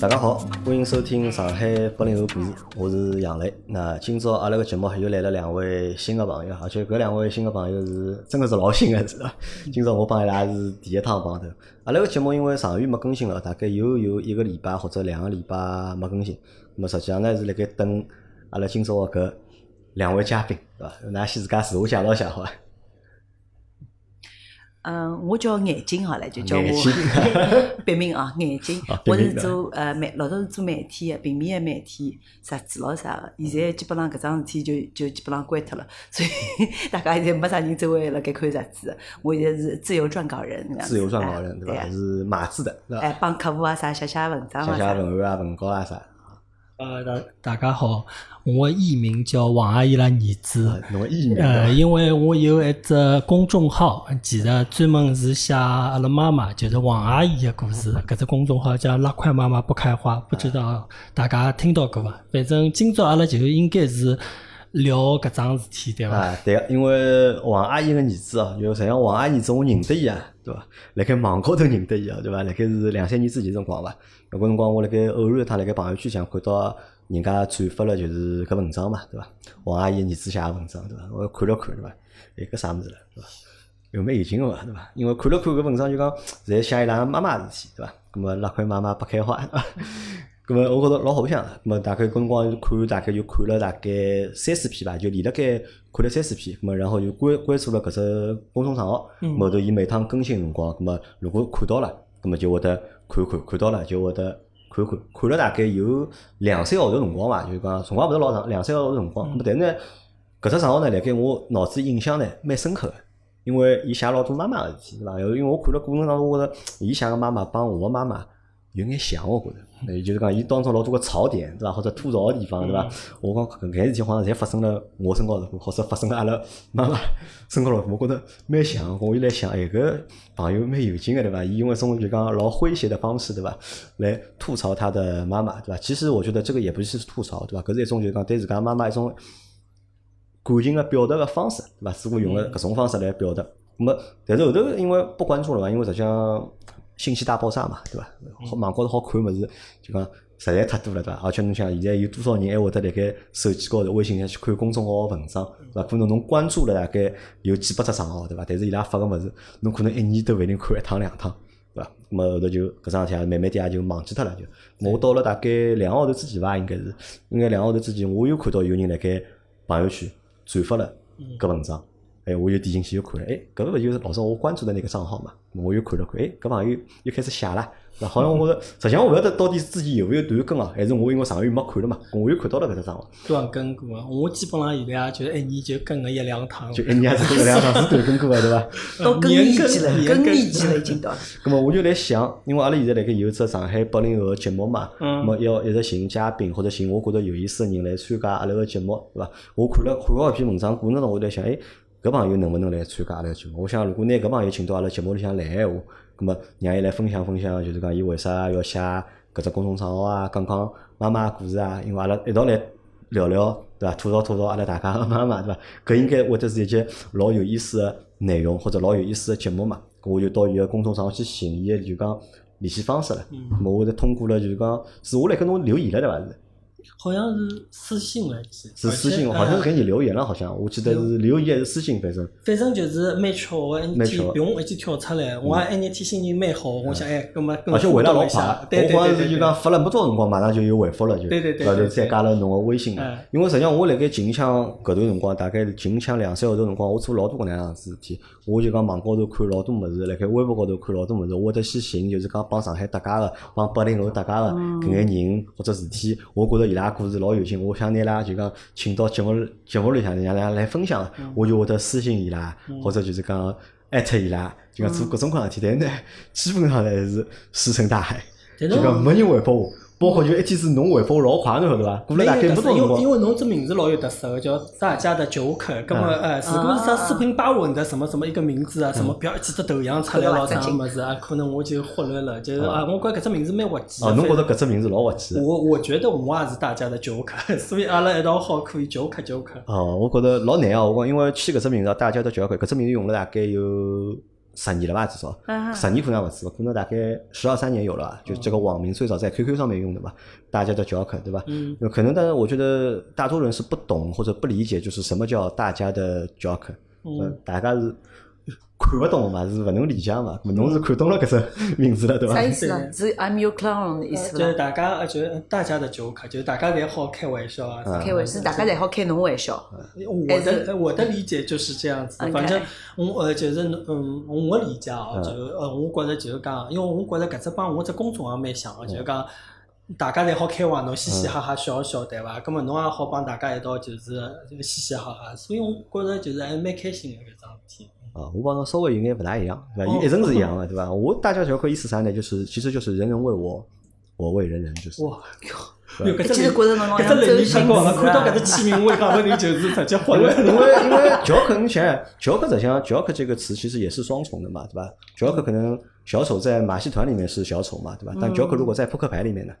大家好，欢迎收听上海八零后故事，我是杨磊。那今朝阿拉个节目又来了两位新的朋友，而且搿两位新的朋友是真的是老新的，是吧？今朝我帮伊拉是第一趟碰头。阿拉个节目因为上个月没更新了，大概又有一个礼拜或者两个礼拜没更新。那么实际上呢是辣盖等阿拉今朝个搿两位嘉宾，对伐？㑚先自家自我介绍一下好伐？嗯，我叫眼睛好了，就叫我 别名啊，眼睛我是做呃媒，老早是做媒体的，平面的媒体，杂志咯啥个。现在基本上搿桩事体就就基本上关脱了，所以大家现在没啥人周围辣盖看杂志的。我现在是自由撰稿人，自由撰稿人对伐？哎是码字的，对伐？哎，帮客户啊啥写写文章啊写写。文案啊、文稿啊啥。呃，大大家好，我艺名叫王阿姨拉儿子啊。侬艺名呃，因为我有一只公众号，其实专门是写阿拉妈妈，就是王阿姨的故事。搿只公众号叫“拉块妈妈不开花”，不知道大家听到过伐？反正今朝阿拉就应该是聊搿桩事体，对伐？啊，对个，因为王阿姨个儿子哦，就实际上王阿姨子我认得伊啊，对伐？辣盖网高头认得伊啊，对伐？辣盖是两三年之前辰光伐？搿个辰光我辣盖偶然一趟辣盖朋友圈上看到人家转发了就是搿文章嘛，对伐？王阿姨儿子写个文章，对伐？我看了看，对伐？哎，搿啥物事了，对伐？有蛮有劲个嘛，对伐？因为看了看搿文章就讲，侪写伊拉妈妈事体，对伐？葛末拉块妈妈不开花，咁么我觉着老好相，咁么大概搿辰光就看，大概就看了大概三四篇吧，就连了该看了三四篇，咁么然后就关关注了搿只公众账号，后头伊每趟更新辰光，咁么如果看到了，咁么就会得看看，看到了就会得看看，看了大概有两三个号头辰光伐，就是讲辰光勿是老长，两三个号头辰光，咁么但是呢，搿只账号呢，辣盖我脑子印象呢蛮深刻个。因为伊写老多妈妈个事体，对伐？因为我看了过程当中，我觉着伊写个妈妈帮我个妈妈有眼像，我觉着。也就是讲，伊当中老多个槽点，对伐？或者吐槽个地方，对伐？我讲搿眼事体好像侪发生了我身高头，或者发生了阿拉妈妈身高头，我觉着蛮像。我又来想，哎，搿朋友蛮有劲个，对伐？伊用一种就讲老诙谐的方式，对伐？来吐槽他的妈妈，对伐？其实我觉得这个也不是吐槽，对伐？搿是一种就讲对自家妈妈一种感情个表达个方式，对伐？似乎用了搿种方式来表达。那么，但是后头因为不关注了嘛，因为实际上信息大爆炸嘛，对伐？好网高头好看物事，就讲实在太多了，对伐？而且侬想，现在有多少人还会得辣盖手机高头、微信上去看公众号个文章，对伐？可能侬关注了大概有几百只账号，对伐？但是伊拉发个物事，侬可能一年都勿一定看一趟两趟。对伐？那么后头就搿桩事体也慢慢点也就忘记脱了就。我到了大概两个号头之前伐，应该是，应该两个号头之前，我又看到有人辣盖朋友圈转发了搿文章，哎，我又点进去又看了，哎，搿个勿就是老早我关注的那个账号嘛？我又看了看，哎，搿朋友又开始写了，那好像我觉着，实际上我勿晓得到底是之前有没有断更啊，还是我因为上个月没看了嘛，我又看到了搿只账号，断更过个，我基本上现在也就一年就更个一两趟。就一年还是一两趟是断更过的，对伐？到更年期了，年更更年期了已经到。咁 么我就来想，因为阿拉现在辣盖有只上海八零后个节目嘛，咁么要一直寻嘉宾或者寻我觉着有意思个人来参加阿拉个节目，对伐？我看了看好一篇文章过程中，我在想，哎，搿朋友能勿能来参加阿拉个节目？我想如果拿搿朋友请到阿拉节目里向来闲话，咁么让伊来分享分享，就是讲伊为啥要写搿只公众账号啊，讲讲妈妈个故事啊，因为阿拉一道来聊聊，对伐？吐槽吐槽阿拉大家个妈妈，对伐？搿应该会得是一节老有意思个内容或者老有意思个节目嘛。搿我就到伊个公众账号去寻伊个就讲联系方式了。咁么我就通过了就是讲，是我来跟侬留言了对伐？是好像是私信来记，是私信，好像是呃给你留言了，好像我记得是留言还是私信，反正。反正就是蛮巧个，一天比我一记跳出来，我也一日天心情蛮好，我想哎，葛么跟而且回来老快我好像对对是就讲发了没多少辰光，马上就有回复了，就对对对再加了侬个微信嘛嗯。因为实际上我辣盖近腔搿段辰光，大概近腔两三个号头辰光，我做老多搿能样子事体。我就讲网高头看老多物事，辣盖微博高头看老多物事，我会得先寻就是讲帮上海搭界个，帮八零后搭界个搿眼人或者事体，我觉着伊拉故事老有劲，我想拿伊拉就讲请到节目节目里向，让伊拉来分享，我就会得私信伊拉，或者就是讲艾特伊拉，就讲做各种各样的事体。但是呢，基本上还是石沉大海。就是讲没人回复我，包括就一天是侬回复我老快，侬晓得伐？过了大概没多因为因。为侬这名字老有特色个，叫大家的酒客。葛么呃，如果是啥四平八稳的什么什么一个名字啊，什么不要几只头像出来咯，啥么子啊，可能我就忽略了。就是啊，我觉搿只名字蛮滑稽。哦，侬觉得搿只名字老滑稽？我我觉得我也是大家的酒客，所以阿拉一道好可以酒客酒客。哦，我觉着老难哦。我讲因为起搿只名字，大家都叫搿搿只名字用了大概有十年了吧，至少嗯十年可能也勿止，可能大概十二三年有了吧。就这个网名最早在 QQ 上面用的嘛，大家叫 Joker 对吧？嗯，那可能，但是我觉得大多数人是不懂或者不理解，就是什么叫大家的 Joker，嗯，大家是看勿懂嘛，是勿能理解嘛。咾侬是看懂了搿只名字了对伐啥？意思呢？对是 I'm your clown 的意思就是？大家呃就是大家的酒客，就是大家侪好开玩笑啊。嗯开玩笑，大家侪好开侬玩笑。我的我的理解就是这样子反正我呃就是嗯，我理解啊，嗯就呃我觉着就是讲，因为我觉着搿只帮我只公众也蛮像个，就是讲大家侪好开玩笑，嘻嘻哈哈笑笑，对伐？葛末侬也好帮大家一道就是嘻嘻哈哈，所以我觉着就是还蛮开心个搿桩事体。啊，我帮侬稍微有眼勿大一样，对伐？伊一直是一样的，对伐？我大家 Joker 意思啥呢？就是其实就是人人为我，我为人人，就是哇，靠，搿只其实觉着侬像看到搿只啊。起名，我讲不定就是直接混因为了。因为因为 Joker，你想想，Joker 实际上 Joker 这个词其实也是双重的嘛，对吧？Joker 可能小丑在马戏团里面是小丑嘛，对吧？但 Joker 如果在扑克牌里面呢，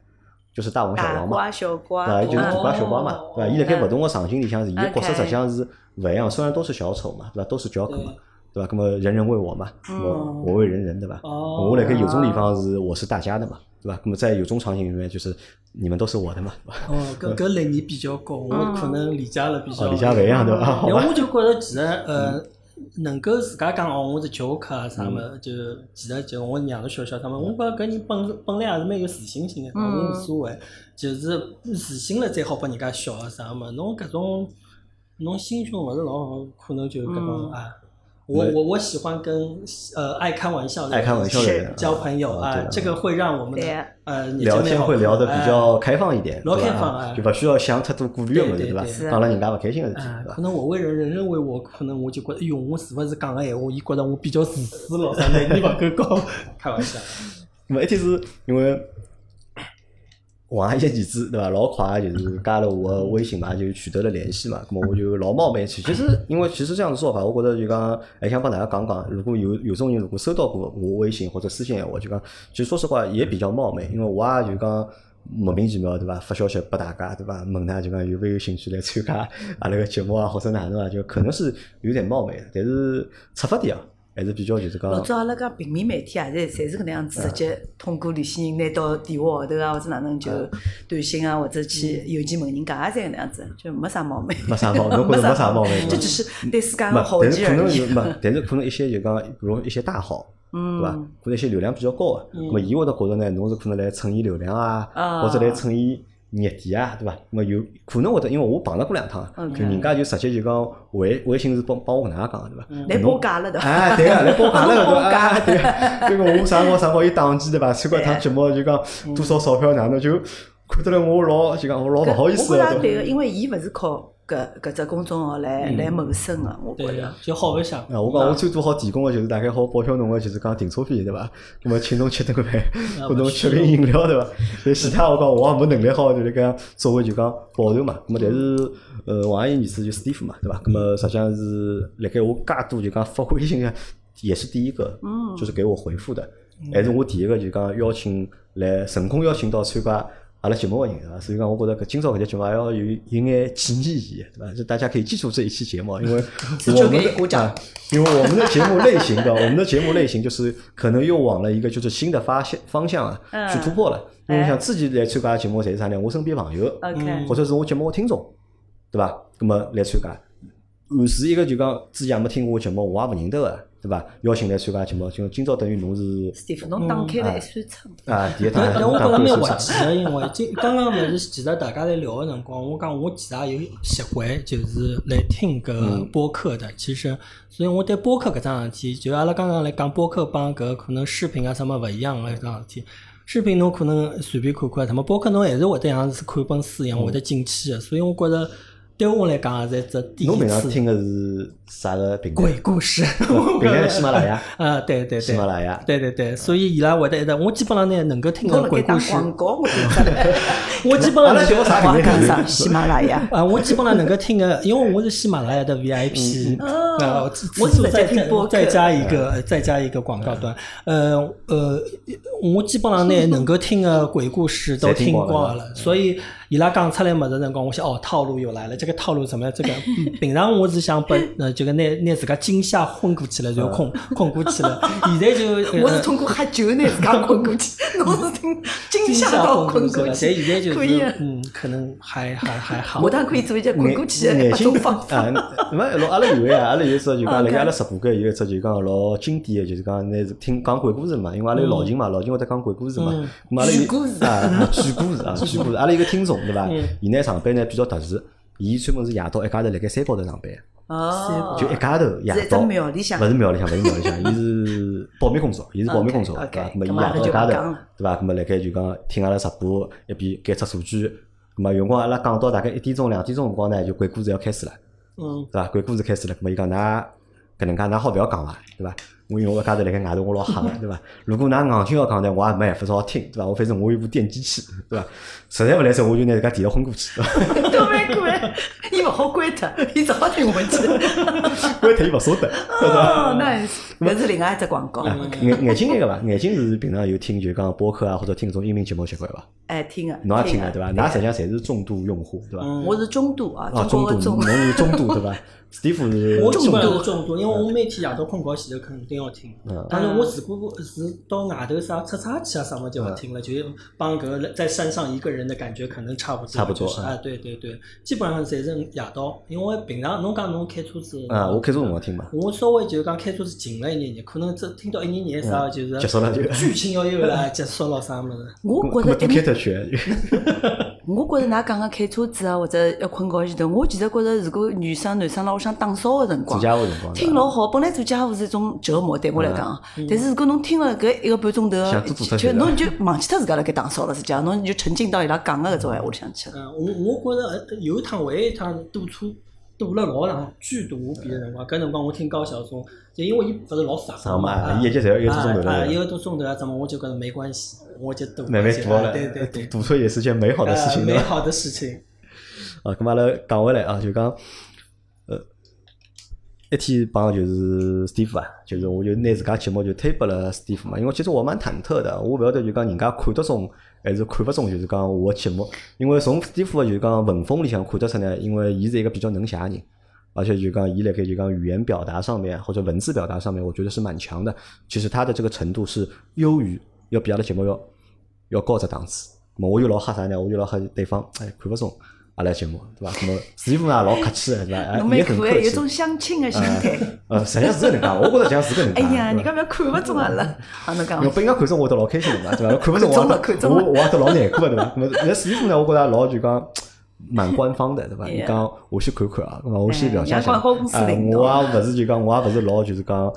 就是大王小大王嘛，瓜小对瓜，伐？伊就是嗯大瓜小瓜嘛，对伐？伊辣盖勿同个场景里向是，伊个角色实际上是勿一样，虽然都是小丑嘛，对伐？都是 Joker 嘛对，对伐？那么人人为我嘛，我我为人人，对伐？哦我辣盖有种地方是我是大家的嘛，对吧？那么在有种场景里面，就是你们都是我的嘛，哦，搿搿类你比较高，我可能理解了比较。哦，理解勿一样对吧 因为我就觉着其实呃，能够自家讲哦，我是酒客啊啥么，嗯就其实就我让侬笑笑他们，我觉着搿人本本来也是蛮有自信心的，我无所谓，就是自信了再好拨人家笑啊啥么，侬搿种侬心胸勿是老好，可能就搿种啊。我我我喜欢跟呃爱开玩笑的爱开玩笑的人交朋友啊这个会让我们的呃聊天会聊得比较开放一点，开放啊。就不需要想太多顾虑个物事，对伐对对对？是讲了人家勿开心个事体，啊，对伐可？能我为人，人认为我，可能我就觉得，哎哟，我是不是讲的闲话，伊觉得我比较自私了，啥能力勿够高，开玩笑。那么一天是因为王阿姨的儿子对伐？老快就是加了我的微信嘛，就取得了联系嘛。那么我就老冒昧去，其实因为其实这样的做法，我觉得就讲还想帮大家讲讲，如果有有种人如果收到过我微信或者私信闲话，就讲其实说实话也比较冒昧，因为我也就讲。莫名其妙对伐？发消息拨大家对伐？问他就讲有没有兴趣来参加阿拉个节目啊，或者哪能啊？就可能是有点冒昧的，但是出发点啊还是比较就是讲老早阿拉讲平面媒体啊，侪侪是搿能样子，直接通过联系人拿到电话号头啊，或者哪能就短信啊，或者去邮件问人家，啊侪搿能样子，就没啥冒昧。没啥冒昧，侬觉着没啥冒昧对伐这只是对自家没个好但是可奇而已。能有没，但是可能一些就讲，比如一些大号，对伐？嗯，或者一些流量比较高的，那么伊会得觉着呢，侬是可能来蹭伊流量啊，啊或者来蹭伊热点啊，对伐？那么有可能会得，因为我碰着过两趟就人家就直接就讲微微信是帮帮我搿能介讲个，对伐？来报价了对伐。哎，对啊，来报价了，对报伐？对啊，这个我啥辰光啥辰光有档期对伐？参加一趟节目就讲多少钞票哪能就看得来我老就讲我老勿好意思我觉？着对个，因为伊勿是靠搿搿只公众号来来谋生个，我觉着就好白相。啊，我讲我最多好提供个就是大概好报销侬个就是讲停车费对伐？那么请侬吃顿饭，或侬吃瓶饮料对伐？但其他我讲我也没能力好就是讲作为就讲报酬嘛。那么但是呃王阿姨儿子就 Steve 嘛对伐？那么实际上是辣盖我介多就讲发微信个也是第一个，嗯就是给我回复的，还是我第一个就讲邀请来成功邀请到参加。阿拉节目个人啊？所以讲，我觉着搿今朝搿节节目还要有有眼纪念意义，对伐？就大家可以记住这一期节目，因为 我们的你鼓掌啊 因为我们的节目类型的，我们的节目类型就是可能又往了一个就是新的发现方向啊，嗯去突破了。因为哎像自己来参加节目，侪是啥呢？我身边朋友或者是我节目的听众，对伐？那么来参加，暗示一个就讲之前也没听过我节目，我也勿认得个，对伐？邀请来参加节目，就今朝等于侬是史蒂夫，侬 打开了一扇窗。啊第一趟但但我觉着蛮滑稽的，因为今刚刚勿是其实大家在聊个辰光，我讲我其实也有习惯，就是来听搿播客的。其实，所以我对播客搿桩事体，就阿拉刚刚来讲播客帮搿可能视频啊什么勿一样个搿桩事体。视频侬可能随便看看，什么播客侬还是会得像是看本书一样会得进去的。所以我觉着对我来讲也是一只第一侬平常次听的是啥个平台？鬼故事。平台喜马拉雅，啊，对对对，喜马拉雅。对对对，所以伊拉会得一直，我基本上呢能够听侬个鬼故事。辣盖打广告，我 基本上能够听讲啥？喜马拉雅。啊，我基本上能够听个，因为我是喜马拉雅的 VIP，啊，我此是在听播客再加一个再加一个广告端，呃呃，我基本上呢能够听个鬼故事都听听光了光了，所以伊拉讲出来么子辰光，我想哦套路又来了，这个套路怎么样？这个嗯平常我是想把呃这个拿拿自家惊吓昏过去了，然后困困过去了，现在就呃我是通过喝酒拿自家困过去，我是听惊惊吓吓到昏过去了，困过去。但现在就是嗯，可能还还还好下。趟可以做一些困过去的眼睛各种方法。啊，那么老阿拉有呀，阿拉有一只就讲，辣 OK 盖阿拉直播间有一只就讲老经典的，就是讲那是听讲鬼故事嘛，因为阿拉有老秦嘛，老秦会得讲鬼故事嘛，咁阿拉有举故事啊，鬼故事啊，鬼故事，阿拉有个听众对伐嗯？伊呢上班呢比较特殊，伊专门是夜到一家头辣盖山高头上班，哦，就一家头夜到。庙里向勿。是庙里向，勿是庙里向，伊是 保密工作，伊是保密工作对伐？咁么伊夜到一家头对伐？咁么辣盖就讲听阿拉直播，一边检测数据，咁么有辰光阿拉讲到大概一点钟、两点钟辰光呢，就鬼故事要开始了。嗯，对伐？鬼故事开始了，咁么伊讲㑚搿能介㑚好勿要讲伐？对伐？我因为我一家头辣盖外头，我老吓个，对伐？如果㑚硬劲要讲呢，我也没办法，只好听，对伐？我反正我有部电机器，对伐？实在勿来塞，我就拿自家电脑昏过去，对伐？都蛮怪，伊勿好关脱，伊只好听下去。关脱伊勿舍得，对伐？哦，那搿是另外一只广告，眼眼睛那个伐？眼睛是平常有听就讲播客啊，或者听搿种音频节目习惯伐？哎，听个，侬也听个个对伐？㑚实际上侪是重度用户对伐？我是中度啊，哦，中度，中国中侬。是中度对伐？Steve 是我基本上度是重度，因为我每天夜到困觉前头肯定要听嗯。但是我如果是到外头啥出差去啊啥么就不听了，就帮搿个在山上一个人的感觉可能差不多。差不多啊，对对对，基本上侪是夜到，因为平常侬讲侬开车子啊，我开车辰光听嘛。我稍微就讲开车子近了一眼眼，可能只听到一眼眼啥就是嗯结束了就剧情要有了，结束了啥么子。我觉着一脱去，我觉着㑚讲个开车子啊，或者要困觉前头，我其实觉着如果女生男生辣屋里向打扫个辰光，做家务辰光听老好。本来做家务是一种折磨，对我来讲，但是如果侬听了搿一个半钟头就侬就忘记脱自家辣盖打扫了，实际上侬就沉浸到伊拉讲个搿种闲话里向去了。嗯，我我觉着呃有一趟还有一趟堵车堵了老长，巨堵无比个辰光，搿辰光我听高晓松，就因为伊勿是老长长嘛啊一节侪要一个多钟头了一个多钟头啊，怎么我就觉得没关系，我就堵慢慢堵了，对对对，堵车也是件美好的事情，美好的事情。啊，咁阿拉讲回来啊，就讲，呃，一天帮就是 Steve 啊，就是我就拿自家节目就推拨了 Steve 嘛，因为其实我蛮忐忑的，我勿晓得就讲人家看得中还是看勿中，就是讲我的节目，因为从 Steve 的就是讲文风里向看得出呢，因为伊是一个比较能写个人。而且就讲伊辣盖就讲语言表达上面或者文字表达上面，我觉得是蛮强的。其实他的这个程度是优于要比阿拉节目要要高只档次。那么我就老吓啥呢？我就老吓对方，哎，看勿中阿拉节目，对伐？那么师傅呢老客气的，对伐？哎侬蛮也很客可爱，有。种相亲的心态。呃，实际上是搿能介，我觉着像是搿能介。哎呀，人家勿要看勿中阿拉，阿侬讲要。被人家看中，我会得老开心的嘛，对伐？看勿中我我我也得老难过的，对伐？那么那师傅呢，我觉着老就讲。蛮官方的，对伐？你讲我先看看啊，咁我先哎了解一下。啊，我也勿是就讲，我也勿是老就是讲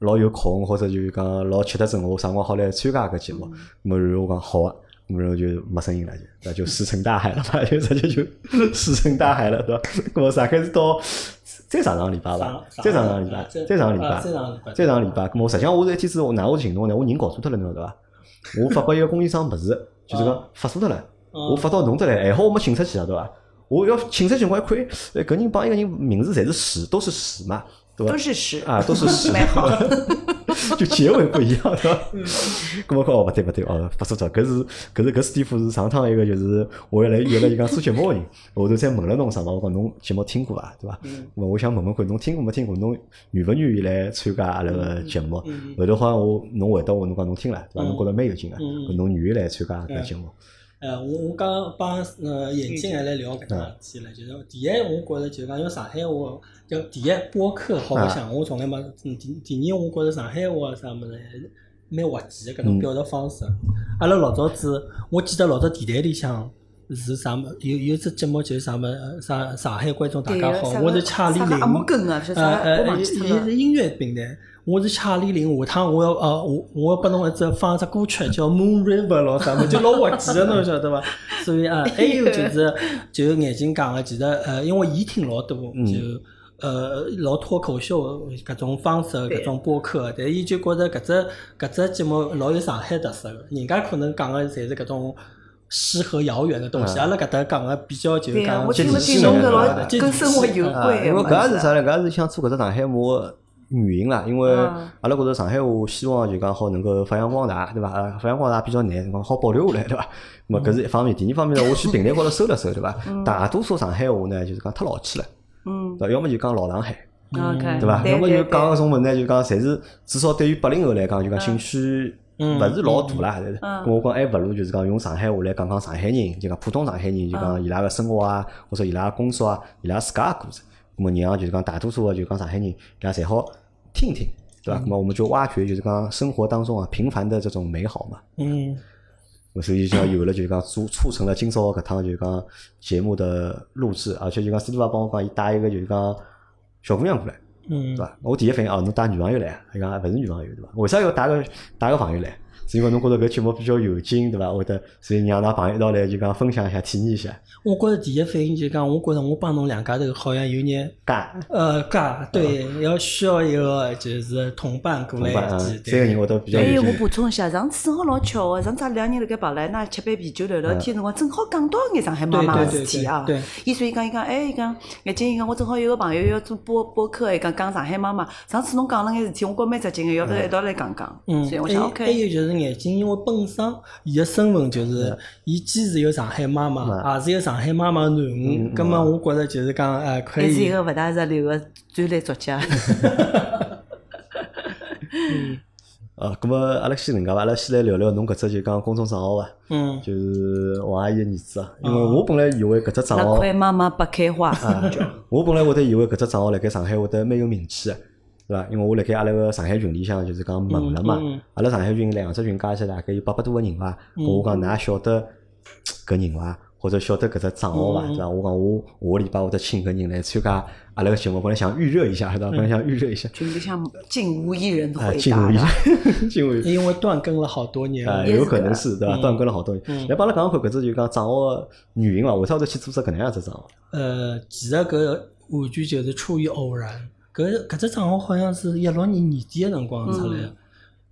老有空，或者就是讲老吃得准，我啥辰光好来参加搿节目。咁么然后我讲好啊，咁么然后就没声音了，就那就石沉大海了嘛，就直接就石沉大海了，对伐？咁么大概是到再上上礼拜伐，再上上礼拜，再上礼拜，啊再上礼拜再上礼拜。咁么实际上我是一天子我哪会行动呢？我人搞错脱了，侬晓得伐？我发拨一个供应商物事，就是讲发错脱了，我发到侬这来，还好我没请出去啊，对伐？我要请出去，我一看，哎，搿人帮一个人名字侪是屎，都是屎嘛，对伐都？是屎啊，都是屎，蛮好。就结尾不一样，对伐？咁么讲哦，勿对勿对哦，发错脱，搿是搿是搿史蒂夫是上趟一个就是我原来约了一个做节目个人，后头再问了侬啥嘛，我讲侬节目听过伐，对伐？咁么我想问问看，侬听过没听过？侬愿勿愿意来参加阿拉个节目？后头好像我侬回答我，侬讲侬听了，对伐？侬觉着蛮有劲个，搿侬愿意来参加搿节目？呃，我我刚刚帮呃眼镜还来聊搿桩事体了，就是第一，我觉着就讲因为上海话，就第一播客好白相，我从来没，嗯第第二，我觉着上海话啥物事还是蛮滑稽的搿种表达方式。阿拉老早子，我记得老早电台里向是啥么，有有只节目就是啥么，呃啥上海观众大家好，我是恰里林。呃呃，我忘记脱了伊是。音乐平台，我是恰里林。下趟我要呃，我我要拨侬一只放一只歌曲叫《Moon River》咯，啥么就老滑稽的，侬晓得伐？所以啊，还有就是就眼睛讲个，其实呃，因为伊听老多，就呃老脱口秀搿种方式，搿种播客，但伊就觉着搿只搿只节目老有上海特色个，人家可能讲个侪是搿种。诗和遥远的东西。阿拉搿搭讲个比较就讲我听了接听侬搿地气跟生活有啊，关个因为搿也是啥呢？搿也是想做搿只上海话原因啦。因为嗯阿拉觉着上海话希望就讲好能够发扬光大，对伐？啊，发扬光大比较难，讲好保留下来，对伐？那么搿是一方面，第二方面呢，我去平台高头搜了搜，对伐？大多数上海话呢，就是讲太老气了，嗯？要么就讲老上海对伐？要么就讲搿种物事呢，就讲侪是至少对于八零后来讲，就讲兴趣嗯勿是老大啦。我讲还勿如就是讲用上海话来讲讲上海人，就讲普通上海人，就讲伊拉个生活啊，或者伊拉个工作啊，伊拉自家个故事。咁么让就是讲大多数个就讲上海人，伊拉侪好听听，对吧？那么我们就挖掘就是讲生活当中啊平凡的这种美好嘛。嗯所以就讲有了就是讲促促成了今朝搿趟就是讲节目的录制，而且就讲司徒爸帮我讲，伊带一个就是讲小姑娘过来。嗯对伐？我第一反应哦，侬带女朋友来啊？伊讲勿是女朋友对伐？为啥要带个带个朋友来？是因为侬觉着搿节目比较有劲对伐？会得所以让㑚朋友一道来就讲分享一下、体验一下。我觉着第一反应就是讲，我觉着我帮侬两家头好像有眼尬呃尬，对，要需要一个就是同伴过来三个人会得比较哎，我。补充一下，上次正好老巧个，上次阿拉两人辣盖白来那吃杯啤酒聊聊天辰光，正好讲到眼上海妈妈个事体啊对对对。伊所以讲，伊讲，哎，伊讲，眼睛伊讲，我正好有个朋友要做播播客，伊讲讲上海妈妈。上次侬讲了眼事体，我觉蛮扎劲个，要不一道来讲讲。嗯，所以我想还。有就是眼睛，因为本身伊个身份就是，伊既是有上海妈妈，也是有上海妈妈囡恩，葛么我觉着就是讲，哎，可以，还是一个勿大入流个专栏作家。呃，咁么阿拉先能介伐？阿拉先来聊聊侬搿只就讲公众账号伐？嗯就是王阿姨个儿子啊。因为我本来以为搿只账那号，块妈妈不开花。啊，我本来会得以为搿只账号辣盖上海会得蛮有名气个，对伐？因为我辣盖阿拉个上海群里向就是讲问了嘛阿拉上海群两只群加起来大概有八百多个人伐？我讲㑚晓得搿人伐？或者晓得搿只账号伐？对伐？我讲我下个礼拜会得请搿人来参加阿拉个节目，本来想预热一下，对伐？本来想预热一下，群里向竟无一人啊，回进入一下答了。，进入一下。因为断更了好多年有可能是对伐？断更了好多年。来帮阿拉讲讲看，搿只就讲账号个原因伐？为啥会得去做只搿能样子账号？呃，其实搿完全就是出于偶然。搿搿只账号好像是一六年年底个辰光出来嗯的。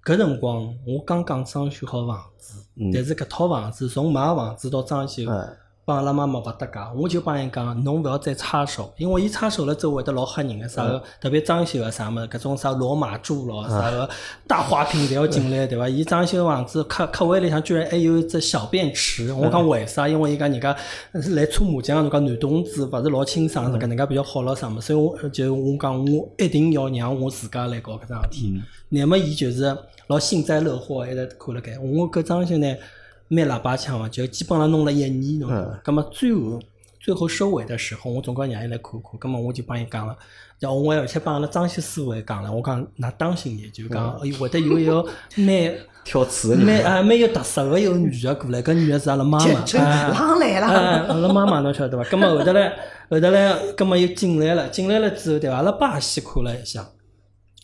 搿辰光我刚刚装修好房子，嗯但是搿套房子从买房子到装修，哎帮阿拉妈妈勿搭界，我就帮伊讲，侬勿要再插手，因为伊插手了之后会得老吓人个，啥个特别装修个啥物事，搿种啥罗马柱咯，啥个大花瓶侪要进来，对伐？伊装修房子客客位里向居然还有一只小便池，我讲为啥？因为伊讲人家是来搓麻将，侬讲男同志勿是老清爽，搿能介比较好咯啥物事，所以我就我讲我一定要让我自家来搞搿桩事体。乃末伊就是老幸灾乐祸，一直看辣盖。我搿装修呢，蛮喇叭腔个，就基本上弄了一年，侬晓得伐？葛么最后最后收尾的时候，我总归让伊来看看。葛么我就帮伊讲了，然后我而且帮阿拉装修师傅也讲了，我讲㑚当心点，就讲哎会得有一个蛮 挑刺个人，蛮啊蛮有特色个一个女个过来，搿女个是阿拉妈妈。真啊狼来哎，了。阿拉妈妈侬晓得伐？葛么后头来，后头来，葛么又进来了，进来了之后对伐？阿拉爸先看了一下，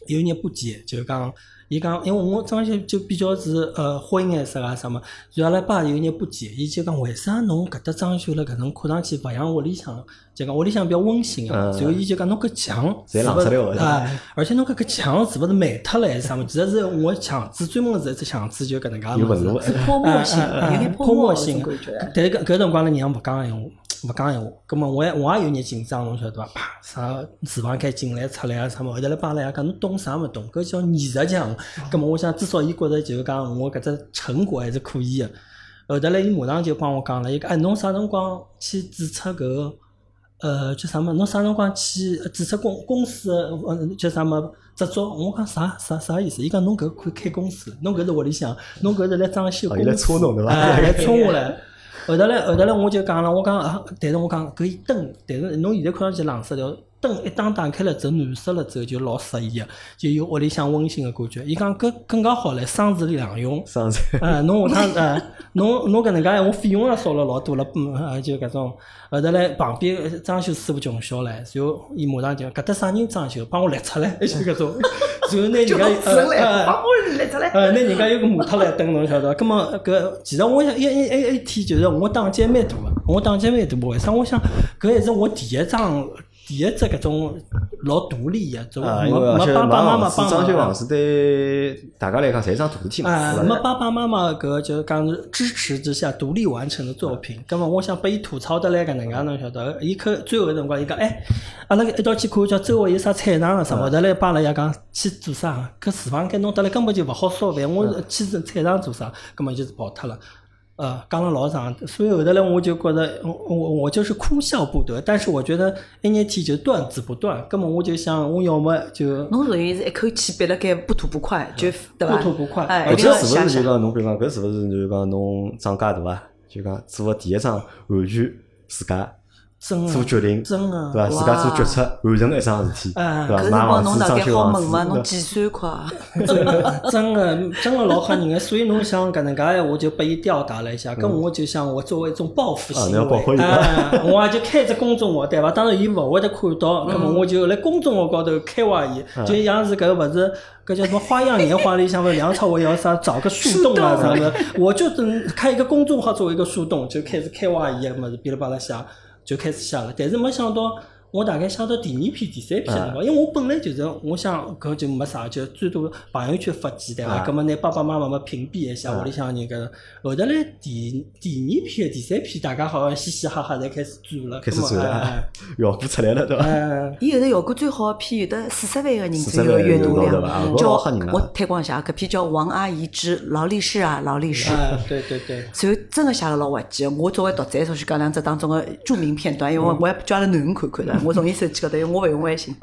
有眼不解，就是讲，伊讲，因为我装修就比较是呃灰颜色啊什么，所以阿拉爸有眼不解，伊就讲为啥侬搿搭装修了搿能看上去勿像屋里向，就讲屋里向比较温馨啊，嗯然后伊就讲侬搿墙侪是勿是啊？而且侬搿个墙是勿是霉脱了还是啥物事？其实是我墙纸专门是一只墙纸，就搿能介物事。是泡沫性，有点泼墨那墨性种感觉。但是搿搿辰光呢，娘勿讲闲话，勿讲闲话。葛末我也我也有眼紧张，侬晓得伐？啪，啥厨房间进来出来啊，啥么？后头来帮阿拉讲，侬懂啥勿懂？搿叫艺术墙。葛末我想，至少伊觉着就是讲我搿只成果还是可以个。后头来伊马上就帮我讲了，伊讲哎，侬啥辰光去注册搿个？呃，叫啥么？侬啥辰光去注册公公司的？呃，叫啥么？执照？我讲啥啥啥意思？伊讲侬搿可以开公司，侬搿是屋里向，侬搿是来装修公来搓侬对伐哎，来搓我来。后头来，后头来我就讲了，我讲啊，但是我讲搿一灯，但是侬现在看上去冷色调，灯一打打开了之后暖色了之后就老适意个，就有屋里向温馨个感觉。伊讲搿更加好唻，生子两用。上次哎，侬下趟呃，侬侬搿能介闲话费用也少了老多了，嗯，啊就搿种。后头来旁边装修师傅穷笑唻，然后伊马上就搿搭啥人装修，帮我列出来，就搿种。然后拿人家呃来出来。呃，那人家有个模特来登，侬晓得伐？葛么搿其实我想一一一一天就是我打击蛮大个，我打击蛮大。为啥？我想搿还是我第一张第一只搿种老独立个，做啊，没没爸爸妈妈帮装修房。子对大家来讲，侪是桩大事体嘛，啊，没爸爸妈妈搿就是讲是支持之下独立完成的作品。葛末我想拨伊吐槽得来搿能介，侬晓得？伊可最后个辰光，伊讲，哎，阿拉一道去看叫周围有啥菜场啊啥，后头来帮阿拉爷讲去做啥？搿厨房间弄得来根本就勿好烧饭，我去菜场做啥？葛末就是跑脱了。呃，讲了老长，所以后头来我就觉得，我我我就是哭笑不得。但是我觉得 N 年 T 就断子不断，根本我就想，我要么就侬属于是一口气憋了该不吐不快，就对吧？不吐不快哎，而一定要且是勿是就。讲侬比如讲搿是勿是就是讲侬长介大啊？就讲做个第一张完全自家做决定，真的对伐？自家做决策，完成一桩事体，哎对伐？搿辰买房子、光侬大概装修好？房子，侬计算快？真的真的真的老吓人个，所以侬想搿能介闲话就被伊吊打了一下，搿我就想我作为一种报复行为，哎，我也就开只公众号对伐？当然伊勿会得看到，咁么我就辣公众号高头开挖伊，嗯就像是搿勿是搿叫什么《花样年华》里向勿是梁朝伟要啥找个树洞啊 啥的，我就等开一个公众号作为一个树洞，就开始开挖伊个物事，噼里啪啦写，就开始写了，但是没想到。我大概写到第二篇、第三篇辰光，因为我本来就是我想搿就没啥，就最多朋友圈发几对伐？啊葛末拿爸爸妈妈嘛屏蔽一下屋里向人搿个。后头来第第二篇、第三篇，大家好像嘻嘻哈哈侪开始转了，开始转了 效果出来了，对伐？哎伊后头效果最好的篇有得四十万个人左右万阅读量叫老吓人啊我推广一下，搿篇叫《王阿姨之劳力士啊劳力士》。哎，对对对，随后真个写了老滑稽的。我作为读者，首先讲两只当中个著名片段，因为我我也叫阿拉囡恩看看的。我从伊手机高头，因为我勿用微信，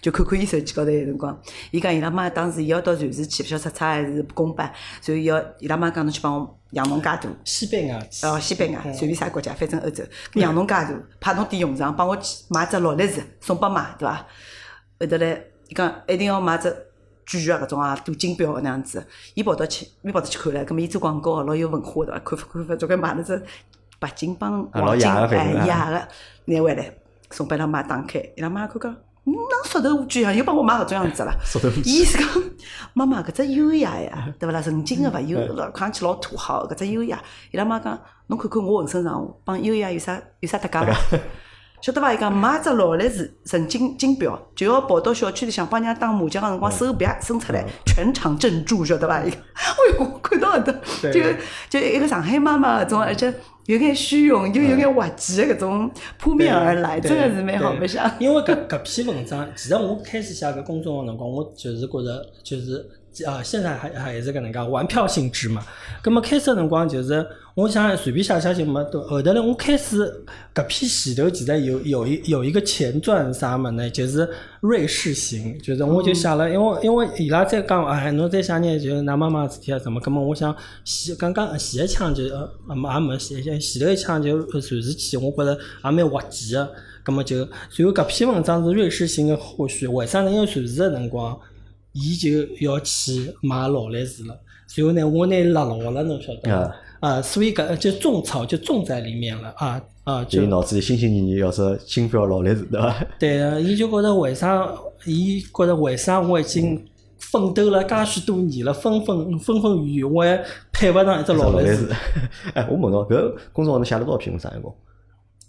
就看看伊手机高头有辰光。伊讲伊拉妈当时伊要到瑞士去，勿晓得出差还是公办，所以要伊拉妈讲侬去帮我养侬介大。西班牙，哦，西班牙，随便啥国家，反正欧洲，养侬介大，派侬点用场，帮我去买只劳力士送拨妈，对伐？后头来，伊讲一定要买只巨啊搿种啊，镀金表那样子。伊跑到去，伊跑到去看了，葛末伊做广告老有文化对伐？看法看法，总归买了只白金帮黄金，哎雅个拿回来送拨伊拉妈打开，伊拉妈看讲。嗯，那舌头乌龟啊，又帮我买搿种样子了。伊是讲，妈妈搿只优雅呀，对勿啦？纯金个勿优，老 看上去老土豪，搿只优雅。伊拉妈讲，侬看看我浑身上下帮优雅有啥有啥搭界伐？晓得伐？伊讲买只劳力士纯金金表，就要跑到小区里向帮人家打麻将个辰光，手啪伸出来，全场震住，晓得伐？伊讲，哎哟，我看到搿搭，就就一个上海妈妈搿种，而且有眼虚荣又有眼滑稽的搿种扑面而来，真个是蛮好白相。因为搿搿篇文章，其实我开始写搿公众号辰光，我就是觉着就是啊，现在还还是搿能介玩票性质嘛。葛末开始个辰光就是，我想随便写写就没多。后头来我开始搿篇前头其实有有一有一个前传啥么呢？就是瑞士行，就是我就写了，因为因为伊拉在讲哎，侬再写眼就是㑚妈妈事体啊什么，葛末我想前刚刚前一枪就呃也没也没前前头一枪就瑞士去，我觉着也蛮滑稽个。葛末就，随后搿篇文章是瑞士行个后续，为啥呢？因为瑞士个辰光，伊就要去买劳力士了。随后呢，我拿伊勒牢了，侬晓得伐啊？啊，所以搿就种草就种在里面了啊啊！就脑子里心心念念要说金表劳力士，对伐？对个，伊就觉着为啥？伊觉着为啥我已经奋斗了介许多年了，纷纷纷纷雨雨，我还配勿上一只劳力士。哎，我问侬，搿公众号侬写了多少篇文章一共？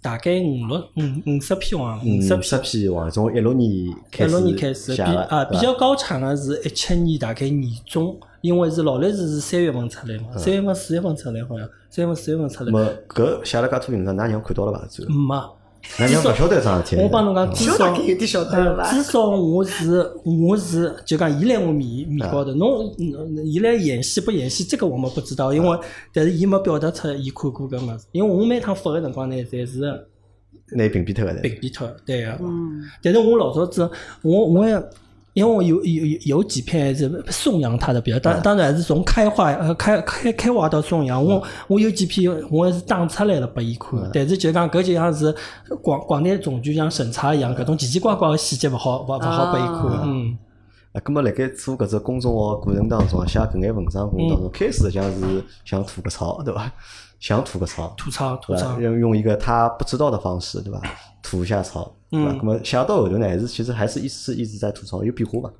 大概五六五五十篇黄，五嗯，十篇。十篇王，从一六年开一始六年开始，比啊比较高产的是一七年大概年中，因为是劳力士是三月份出来嘛，三月份四月份出来好像，三月份四月份出来，那么搿写了介多文章，㑚娘看到了伐？最后，没。㑚娘勿晓得桩事体。我帮侬讲，至少至少我是我是就讲伊来我面面高头，侬嗯伊来演戏不演戏，这个我们不知道，因为但是伊没表达出伊看过搿物事，因为我每趟发个辰光呢，侪是拿屏蔽脱个屏蔽脱，对个。嗯，但是我老早子，我我也。因为我有有有有几篇还是颂扬他的比较，当当然还是从开化呃开开开化到颂扬，我我有几篇我还是打出来了拨伊看，但是就讲搿就像是广广电总局像审查一样，搿种奇奇怪怪个细节勿好勿勿好拨伊看，啊。嗯。啊，葛末辣盖做搿只公众号过程当中啊，写搿眼文章过程当中，开始实际上是想吐个槽，对伐？想吐个槽，吐槽吐？槽，用用一个他不知道的方式，对吧？吐一下槽，对吧？嗯葛末写到后头呢，还是其实还是一直一直在吐槽，有变化伐？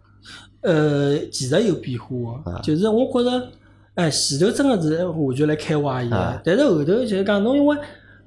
呃，其实有变化就是我觉着，哎，前头真个是我就来开挖伊啊个，但是后头就是讲侬因为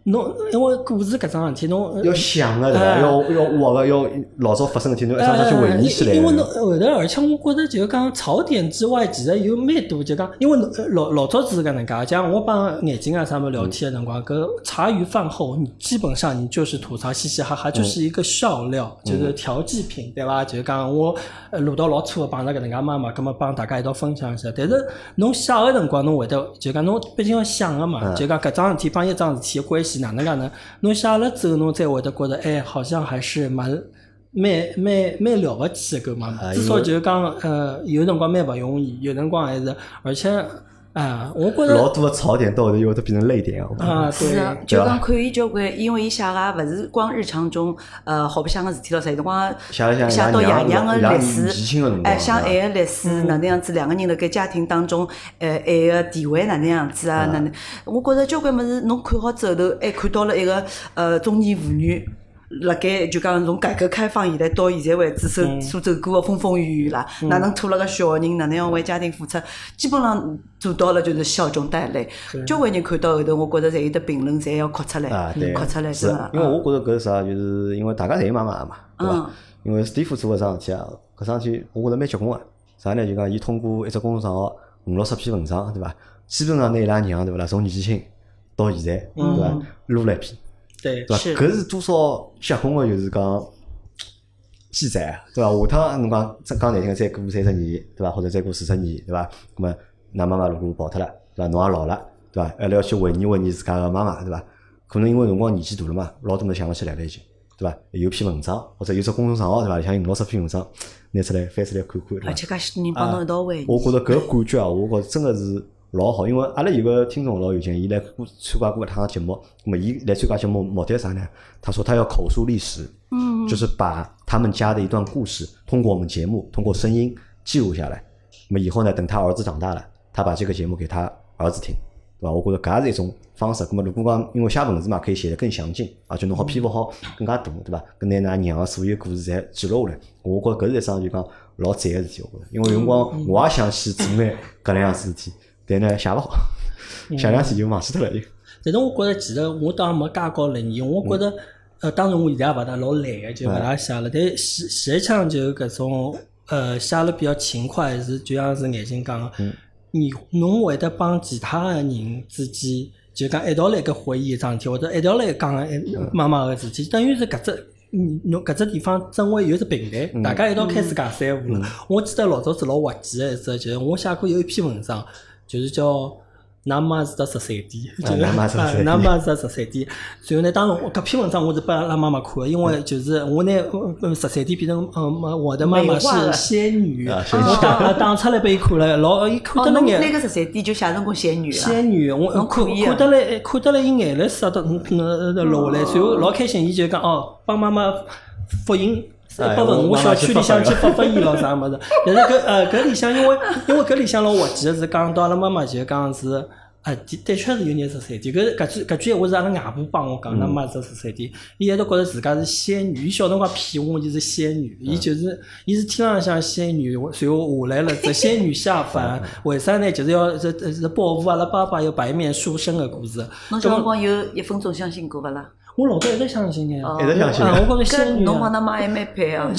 侬因为故事搿桩事体，侬要想个对伐？哎要要活个，要老早发生个事体，侬一桩桩去回忆起来呃因为侬个。后头，而且我觉着就是讲槽点之外，其实有蛮多，就讲因为老老早子是搿能介，像我帮眼睛啊啥么聊天个辰光，搿茶余饭后，你基本上你就是吐槽嘻嘻哈哈，就是一个笑料，就是调剂品，对伐？就是讲我呃录到老粗个碰着搿能介妈妈，葛末帮大家一道分享一下。但是侬写个辰光，侬会得就讲侬毕竟要想个嘛，就讲搿桩事体帮一桩事体个关系哪能介呢？侬写了之后，侬才会得觉得，哎，好像还是蛮。蛮蛮蛮了不起的搿妈妈，啊因为至少就是讲，呃，有辰光蛮勿容易，有辰光还是，而且，啊，我觉着老多个槽点到后头又会得变成泪点啊！啊，对是啊，，就讲看伊交关，因为伊写个也勿是光日常中，呃，好白相个事体咯，啥有辰光写了写到爷娘个历史哎，想对爱个历史哪能样子，两个人辣盖家庭当中，呃，爱个地位哪能样子啊？哪能？我觉着交关物事，侬看好之后头，还看到了一个呃中年妇女。辣盖就讲从改革开放以来到现在为止，所所走过个风风雨雨啦，哪能拖了个小人，哪能样为家庭付出，基本上做到了就是笑中带泪。交关人看到后头，我觉着侪有的评论，侪要哭出来哭出来，是真个。因为我觉着搿是啥，就是因为大家侪有妈妈嘛，对伐嗯？因为史蒂夫做搿桩事体啊，搿桩事体我觉着蛮结棍个。啥呢？就讲伊通过一只公众账号五六十篇文章，对伐？基本上拿伊拉娘对伐啦，从年纪轻到现在，对伐？撸了一篇，对对伐？是搿是多少结棍个，就是讲记载啊，对伐？下趟侬讲再讲难听个，再过三十年，对伐？或者再过四十年，对伐？那么，㑚妈妈如果跑脱了，对伐？侬也老了，对伐？还要去回忆回忆自家个妈妈，对伐？可能因为辰光年纪大了嘛，老多物事想勿起来了已经，对伐？有篇文章或者有只公众账号，对伐？像五六十篇文章拿出来翻出来看看，而？且介许多人帮侬一道回忆。我觉着搿个感觉啊，我觉着真个是老好，因为阿拉有个听众老有劲，伊来过参加过一趟节目，那么伊来参加节目目的是啥呢？他说他要口述历史，嗯，就是把他们家的一段故事通过我们节目，通过声音记录下来。那么以后呢，等他儿子长大了，他把这个节目给他儿子听，对伐？我觉着搿也是一种方式。那么如果讲因为写文字嘛，可以写得更详尽，而且侬好篇幅好更加大，对伐？搿拿㑚娘个所有故事侪记录下来，我觉着搿是一桩就讲老赞个事体，我觉着。因为有辰光我也想去做眼搿能样子事体，但呢写勿好，写两天就忘记脱了就。但是我觉着其实我倒没介高立意，我觉着呃，当然我现在也勿大老懒个，就勿大写了。但前前一腔就搿种呃写了比较勤快，是就像是眼睛讲个，你侬会得帮其他个人之间就讲一道来搿回忆一桩事体，或者一道来讲一妈妈个事体，等于是搿只。嗯侬搿只地方正为有只平台，大家一道开始讲三胡了。我记得老早子老滑稽个一只，就是我写过有一篇文章，就是叫。㑚妈是只十三点，就是㑚妈是啊13点㑚妈是只十三点。然后呢，当时我搿篇文章我是拨阿拉妈妈看的，因为就是我拿呃十三点变成嗯，我的妈妈是仙女，我打打出来拨伊看了，老伊看哦，得了眼。侬那个十三点就写成过仙女了。仙女，我侬看可以啊看得来，看得来伊眼泪湿得嗯呃落下来，随后老开心，伊就讲哦，帮妈妈复印。哎拨文我小区里向去发发伊咯啥物事，但是搿呃搿里向因为因为搿里向老滑稽个是讲到阿拉妈妈就讲是。啊，的的确是有眼十三点，搿搿句搿句闲话是阿拉外婆帮我讲，㑚妈是十三点，伊一直觉着自家是仙女，伊小辰光骗我伊是仙女，伊就是伊是天浪向仙女，随后下来了，这仙女下凡，为啥呢？就是要是是保护阿拉爸爸有白面书生的故事。侬小辰光有一分钟相信过勿啦？我老早一直相信个，哦一直相信啊，我觉着搿仙女侬帮啊。㑚妈还蛮配啊！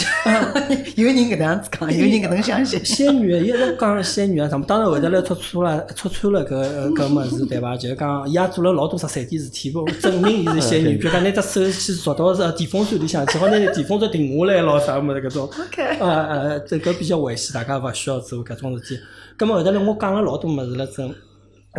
有人搿能样子讲，有人搿能相信。仙女，伊一直讲仙女啊，什么？当然后头来戳穿了，戳穿了搿搿物事，对伐？就是讲，伊也做了老多十三点事体，不证明伊是仙女。比如讲，拿只手去抓 到是电风扇里向去，好拿电风扇停下来咯，啥物事搿种。OK 呃呃，这搿比较危险，大家勿需要做搿种事体。葛末后头来我讲了老多物事了，真。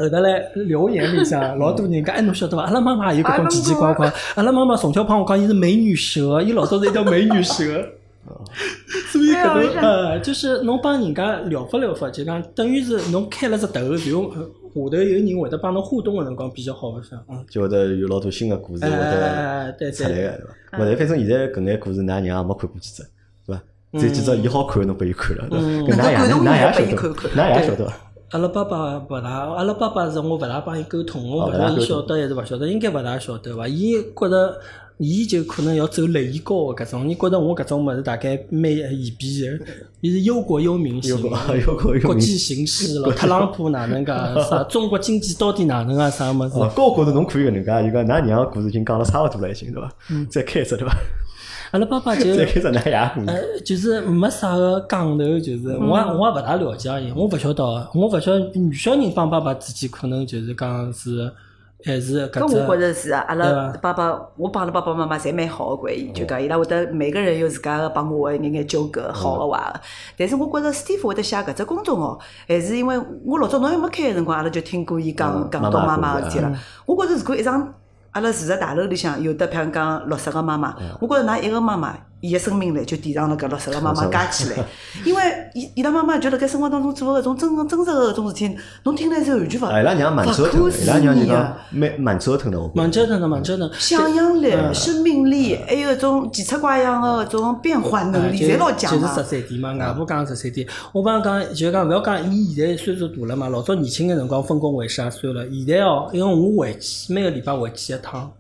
后头来留言里向 老多人讲，哎，侬晓得伐？阿拉妈妈也有搿种奇奇怪怪。阿拉妈妈从小帮我讲，伊是美女蛇，伊老早是一条美女蛇。所以搿种呃，就是侬帮人家聊发聊发，就讲等于是侬开了只头，然后呃下头有人会得帮侬互动个辰光比较好白相。嗯，就会得有老多新个故事会得哎对对出来个，对伐？勿然反正现在搿眼故事，㑚娘也没看过几只，对伐？这几只伊好看，侬拨伊看了，对伐？嗯搿㑚爷㑚爷晓得㑚爷晓得伐？阿拉爸爸勿大，阿拉爸爸是我勿大帮伊沟通，我勿晓得伊晓得还是勿晓得，应该勿大晓得伐？伊觉着。伊就可能要走 lợi 益高个搿种，伊觉着我搿种物事大概蛮嫌避个，伊是忧国忧民型忧 国际形势咯，特朗普哪能介 啥？中国经济到底哪能啊？啥物事？哦，搿我觉着侬可以搿能介，就讲㑚娘个故事已经讲了差勿多了，已经对伐？嗯再开只对伐？阿拉爸爸就。呃，就是没啥个讲头，就是我也我也勿大了解伊，我勿晓得，我勿晓得女小人帮爸爸之间可能就是讲是还是搿我觉着是啊，阿拉爸爸，我帮阿拉爸爸妈妈侪蛮好个关系，就讲伊拉会得每个人有自家个帮我个眼眼纠葛，好个坏个。但是我觉着 Steve 会得写搿只公众号，还是因为我老早侬还没开个辰光，阿拉就听过伊讲嗯讲到妈妈个事体了。我觉着如果一场阿拉住在大楼里向有的譬如讲六十个妈妈，我觉着㑚一个妈妈，伊个生命力就抵上了搿六十个妈妈加起来，因为伊伊拉妈妈就辣盖生活当中做个搿种真真实个搿种事体，侬听来是完全勿啊，伊拉娘蛮勿折腾的，伊可思拉娘就讲。蛮蛮折腾的，我蛮折腾的，蛮折腾。想象力、生命力，还有搿种奇出怪样个搿种变换能力，就侪老强就是啊十。三点嘛，外婆讲十三点。我帮侬讲，就讲勿要讲，伊现在岁数大了嘛，老早年轻个辰光分工为啥算了。现在哦，因为我回去每个礼拜回去一趟，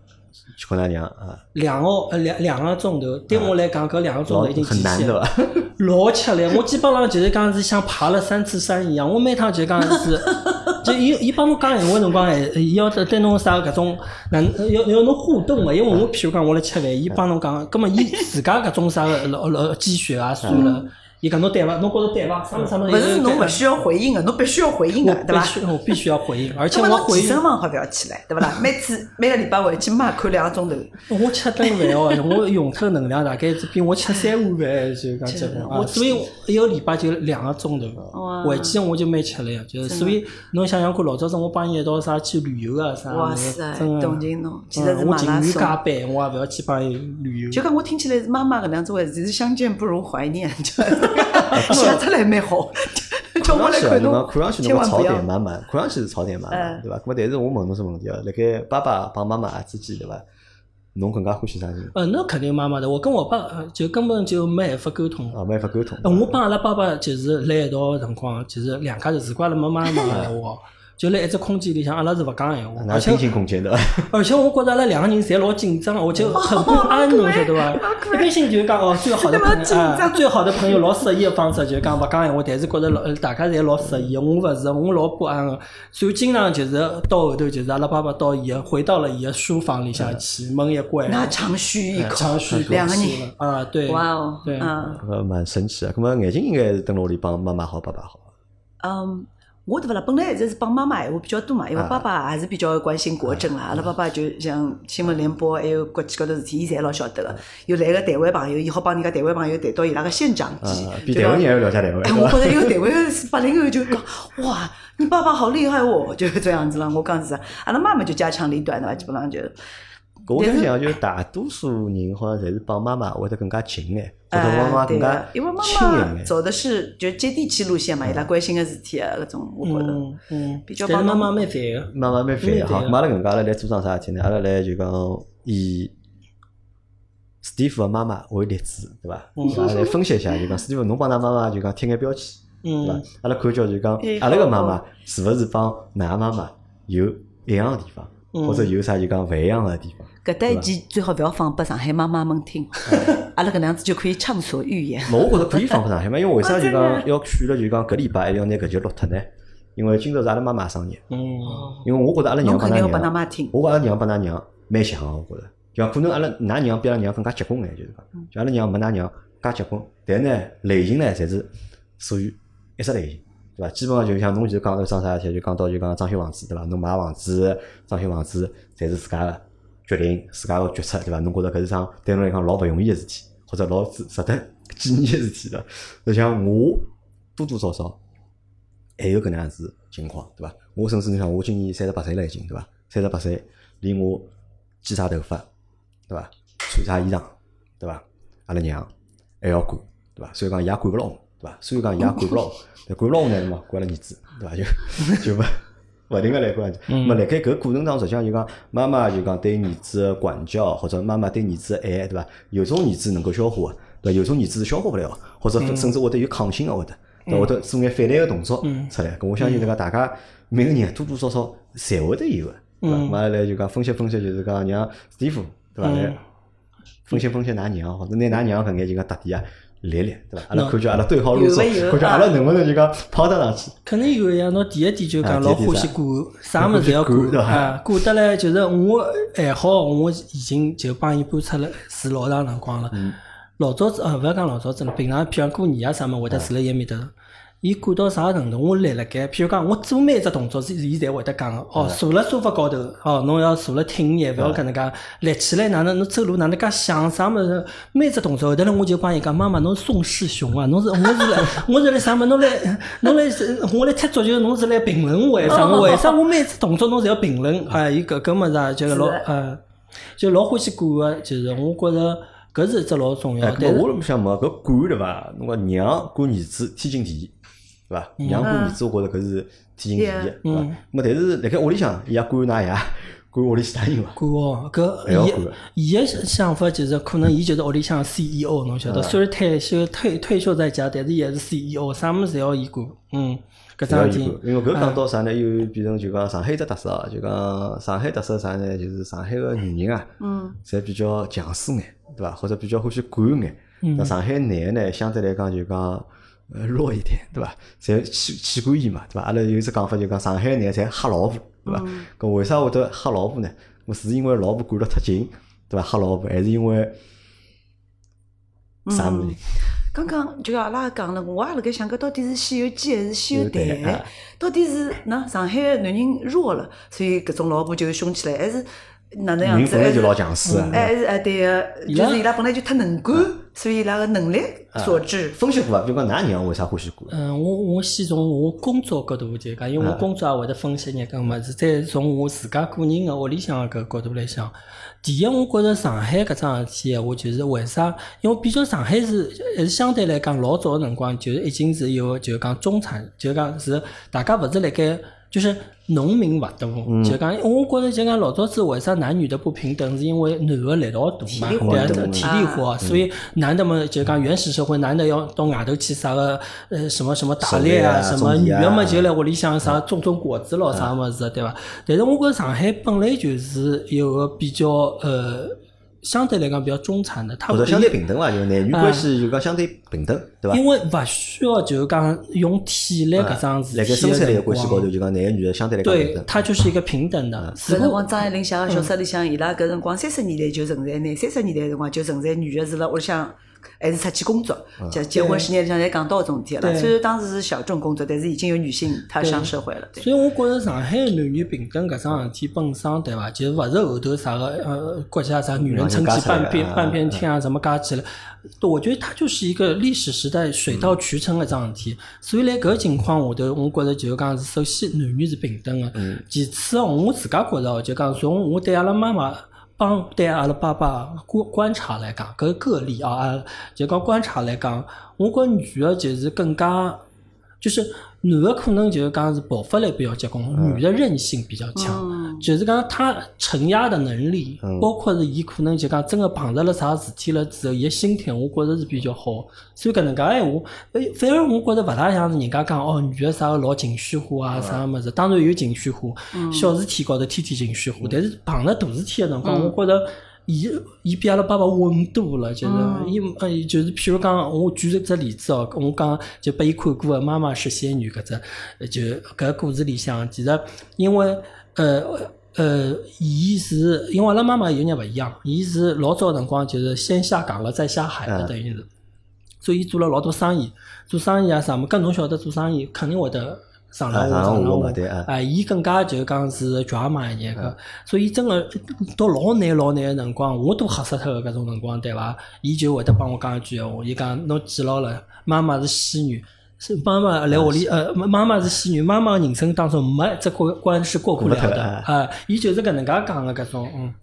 去看㑚娘啊，两个呃两两个钟头，对我来讲搿两个钟头已经极限很难的了。老吃力，我基本上就是讲是像爬了三次山一样，我每趟就讲是，就伊伊帮侬讲闲话辰光，还伊要对侬啥搿种，哪要要侬互动个，因为我譬如讲我来吃饭，伊帮侬讲，葛末伊自家搿种啥个老老积雪啊算了，伊讲侬对伐？侬觉着对伐？啥物事啥物事？勿是侬勿需要回应个，侬必须要回应个，对伐？我必须我必须要回应，而且我回应身房好勿要去唻，对勿啦？每次每个礼拜回去嘛看两个钟头，我吃顿饭哦，我 用脱能量大概是比我吃三碗饭就讲结棍啊，我所以一个礼拜就两个钟头哇，回去我就蛮吃力个，就是所以侬想想看，老早子我帮伊一道啥去旅游啊啥，哇塞，真的同情侬，其实是嗯我马拉情愿加。班，我也勿要去帮伊旅游。就讲我听起来是妈妈搿能样子回事，是相见不如怀念，就写出来蛮好。叫我来看侬看上去侬个槽点满满，看上去是槽点满满，嗯对伐？咾么但是我问侬只问题啊，辣盖爸爸帮妈妈之间，对伐？侬更加欢喜啥人？呃，那肯定妈妈的，我跟我爸呃就根本就没办法沟通。啊，没法沟通。呃我帮阿拉爸爸就是辣一道个辰光，就是两家头，如果阿拉没妈妈的闲话，就辣一只空间里向，阿拉是勿讲闲话，而且那平行空间对伐？而且我觉着阿拉两个人侪老紧张，而且很不安，侬晓得伐？一般性就是讲哦，最好的朋友啊，最好的朋友老适意个方式就是讲勿讲闲话，但是觉着老呃大家侪老适意。我勿是，我老不安个，所以经常就是到后头就是阿拉爸爸到伊个回到了伊个书房里向去，门一关，那长吁一口，长吁一口两个人啊，对，哇哦，对蛮神奇啊。咁么眼睛应该是蹲辣屋里帮妈妈好，爸爸好。嗯。我对勿啦，本来一直是帮妈妈闲话比较多嘛，因为啊爸爸还是比较关心国政啦。阿拉爸爸就像新闻联播，还有国际高头事体，伊侪老晓得个。有来个台湾朋友，伊好帮人家台湾朋友谈到伊拉个县长比台湾人还要了解台湾，哎？我觉着有台湾是八零后就讲，哇，你爸爸好厉害哦，就是这样子了。我讲是，阿拉妈妈就家长里短的，基本上就，搿我相信啊，就是大多数人好像侪是帮妈妈会得更加近眼，或者哎帮妈妈更加，因为妈亲妈。走的是就接地气路线嘛，伊拉关心个事体啊，搿种我觉着。嗯嗯，比较帮妈妈蛮烦个，妈妈蛮烦个，好，阿拉搿能介阿拉来做桩啥事体呢？阿拉来就讲以史蒂夫个妈妈为例子，对伐？嗯阿拉来分析一下，就讲史蒂夫侬帮㑚妈妈就讲贴眼标签，对伐嗯？阿拉看叫就讲哎阿拉个妈妈是勿是帮㑚妈妈有一样个地方，嗯或者有啥就讲勿一样个地方？搿搭一期最好勿要放拨上海妈妈们听，阿拉搿能样子就可以畅所欲言。咾我觉着可以放拨上海嘛，因为为啥就真讲要选了就讲搿礼拜还要拿搿集录脱呢？因为今朝是阿拉妈妈生日，嗯因为我觉着阿拉娘帮定要拨㑚娘，妈听。我觉阿拉娘帮㑚娘蛮像个，我觉着，就讲可能阿拉㑚娘比阿拉娘更加结棍眼，就是讲，就阿拉娘没㑚娘介结棍，但呢类型呢侪是属于一只类型。对伐？基本上就像侬就讲到桩啥事体，就讲到就讲装修房子，对伐？侬买房子、装修房子，侪是自家个决定、自家个决策，对伐？侬觉着搿是桩对侬来讲老勿容易个事体，或者老值值得 纪念个事体的。就像我多多少少还有搿能样子情况，对伐？我甚至你想，我今年三十八岁了已经，对伐？三十八岁，连我剪啥头发，对伐？穿啥衣裳，对伐？阿拉娘还要管，对伐？所以讲伊也管勿牢我，对伐？所以讲伊也管勿牢 管勿牢我呢，嘛管阿拉儿子，对伐？就 就勿勿停个来管。嗯么辣盖搿过程当中，实际上就讲妈妈就讲对儿子个管教，或者妈妈对儿子个爱，对伐？有种儿子能够消化，对伐？有种儿子是消化勿了，或者甚至会得有抗性个会得。到后头做眼反弹个动作嗯出来。搿我相信，这个大家每个人多多少少侪会得有个，对伐？嗯嘛来就讲分析分析，就是讲让史蒂夫对伐？嗯来分析分析㑚娘，或者拿㑚娘搿眼就讲特点啊列列，对伐？阿拉看叫阿拉对号入座，看叫阿拉能不能就讲跑得上去。肯定有呀，侬第一点就啊讲老欢喜管，啥物事要管对吧啊，管得来就是我还好，我已经就帮伊搬出来住老长辰光了。嗯老早子啊，勿要讲老早子了，平常譬如过年啊啥么，会得住辣伊面搭。伊管到啥程度？我立辣盖，譬如讲，我做每一只动作，是伊侪会得讲个。哦，坐辣沙发高头，哦，侬要坐辣挺眼，勿要搿能介立起来，哪能侬走路哪能介想？啥物事？每只动作后头来，我就帮伊讲，妈妈，侬是宋世雄啊，侬是我是来我是来啥物？侬来侬来我来踢足球，侬是来评论为啥？为啥我每只动作侬侪要评论？啊，伊搿搿物事啊，就老是的呃，就老欢喜管个，就是我觉着搿是一只老重要哎，。但是搿么我想问，搿管对伐？侬讲娘管儿子天经地义，对伐？娘管儿子，我觉着搿是天经地义，对伐？嗯咾但是辣盖屋里向，伊也管㑚爷，管屋里其他人伐？管哦，搿管伊伊个想法就是可能伊就是屋里向 CEO，侬晓得，虽然退休退退休在家，但是伊还是 CEO，啥物事侪要伊管。嗯，搿桩事体管，因为搿讲到啥呢？又变成就讲上海只特色啊，就讲上海特色啥呢？就是上海个女人啊，嗯，侪比较强势眼，对伐？或者比较欢喜管眼。嗯那上海男个呢，相对来讲就讲呃弱一点，对伐？侪妻妻管严嘛，对伐？阿拉有一只讲法就讲上海男侪吓老婆，对伐？搿为啥会得吓老婆呢？我是因为老婆管得太紧，对伐？吓老婆，还是因为啥物事？刚刚就阿拉讲了，我也辣盖想，搿到底是《西游记》还是《西游西游记台啊》？到底是那上海男人弱了，所以搿种老婆就凶起来，还是哪能样子？本来就老强势啊。还是哎对个，伊拉就是伊拉本来就太能干，所以伊拉个能力所致。分析过伐？比如讲，㑚娘为啥欢喜过？嗯，我我先从我工作角度就讲，因为我工作也会得分析眼搿物事，再从我自家个人个屋里向搿角度来想。第一，我觉着上海搿桩事体闲话，就是为啥？因为比较上海是还是相对来讲老早个辰光，就是已经是有就是讲中产，就是讲是大家勿是辣盖就是农民勿多，就讲我觉着就讲老早子为啥男女的不平等，是因为男个力道大嘛，对啊。体力活，所以男的嘛就讲原始社会，男的要到外头去啥个呃什么什么打猎啊，什么女的嘛就来屋里向啥种种果子咯啥么子，对伐？但是我觉着上海本来就是一个比较呃相对来讲比较中产的，他或者不相对平等伐？就男女关系就讲相对平等，对伐？因为勿需要就讲用体力搿桩事体辣盖生产力的个关系高头，就讲男个女个相对来讲平对等，。它就是一个平等的。只不过搿辰光张爱玲写个小说里向，伊拉搿辰光三十年代就存在，呢三十年代辰光就存在女个是辣屋里向。还是出去工作，结结婚十年里向侪讲到搿种事体了。虽然当时是小众工作，但是已经有女性踏上社会了。所以我觉着上海男女平等搿桩事体本身对伐，就是勿是后头啥个呃国家啥女人撑起半边半边天啊什么加起来，我觉得它就是一个历史时代水到渠成个桩事体。所以辣搿情况下头，我觉着就是讲是首先男女是平等个，其次哦，我自家觉着哦就讲从我对阿拉妈妈。帮对阿拉爸爸观观察来讲，个个例啊，就讲观察来讲，我觉女的就是更加，就是男的可能就是讲是爆发力比较结棍，女的韧性比较强，嗯。就是讲她承压的能力，嗯。包括是伊可能就讲真个碰着了啥事体了之后，伊个心态我觉着是比较好。所以搿能介闲话，呃反而我觉着勿大像是人家讲哦，女的啥个老情绪化啊，啥物事，当然有情绪化，小事体高头天天情绪化，但是碰着大事体个辰光，我觉着。伊伊比阿拉爸爸稳多了，就是伊呃就是譬如讲，我举一只例子哦，我讲就拨伊看过个《妈妈是仙女》搿只，呃就搿故事里向，其实因为呃呃，伊是因为阿拉妈妈有眼勿一样，伊是老早辰光就是先下岗了再下海的，嗯。等于是，所以伊做了老多生意，做生意啊啥么，搿侬晓得做生意肯定会得上上啊上上下上下下对啊啊，伊更加就讲是 drama 一眼个，所以真个到老难老难个辰光，我都吓死脱个搿种辰光，对伐？伊就会得帮我讲一句闲话，伊讲侬记牢了，妈妈是仙女。是妈妈来屋里，呃，妈妈妈是仙女，妈妈的人生当中没一只关关是过不了的，啊，伊就是搿能介讲个搿种，嗯，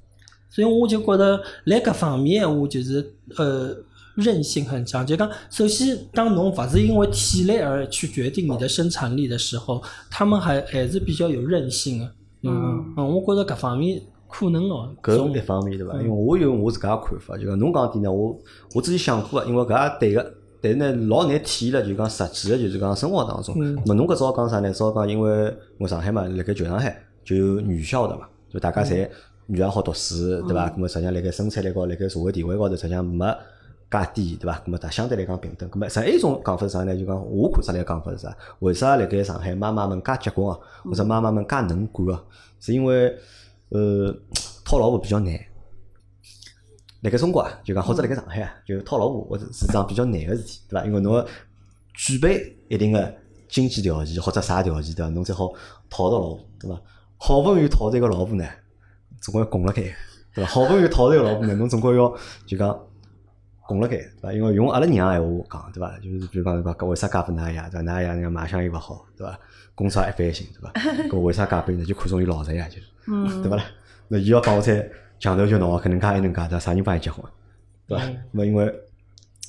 所以我就觉得辣搿方面闲话就是呃韧性很强，就讲首先当侬勿是因为体力而去决定你的生产力的时候，他们还还是比较有韧性的，嗯嗯，我觉着搿方面可能哦，搿从一方面对伐？因为我有我自家个看法，就讲侬讲点呢，我我自己想过个，因为搿也对个，但是呢，老难体现了，就讲实际的就是讲生活当中。嗯咾侬搿早讲啥呢？早讲因为我上海嘛，辣盖旧上海就有女校的嘛，就大家侪女也好读书，对伐？咾么实际上辣盖生产力高，辣盖社会地位高头，实际上没介低，对伐？咾么大相对来讲平等。咾么实际一种讲法是啥呢？就讲我看出来个讲法是啥？为啥辣盖上海妈妈们介结棍啊，或者妈妈们介能干啊？是因为呃讨老婆比较难。辣盖中国啊，就讲或者辣盖上海啊，就讨老婆或者是桩比较难个事体，对伐？因为侬要具备一定个经济条件或者啥条件对伐？侬才好讨到老婆，对伐？好不容易讨着一个老婆呢，总归要供辣盖，对伐？好不容易讨着一个老婆呢，侬总归要就讲供辣盖，对伐？因为用阿拉娘闲话讲，对伐？就是比如讲讲，为啥嫁拨㑚爷，对伐？㑚爷人家卖相又勿好，对伐？工作也一般性，对伐？搿为啥嫁拨伊呢？就看中伊老实呀，就是，嗯对伐啦？那伊要帮我再强头就闹，搿能介还能介，对伐？啥人帮伊结婚？对伐？嗯那因为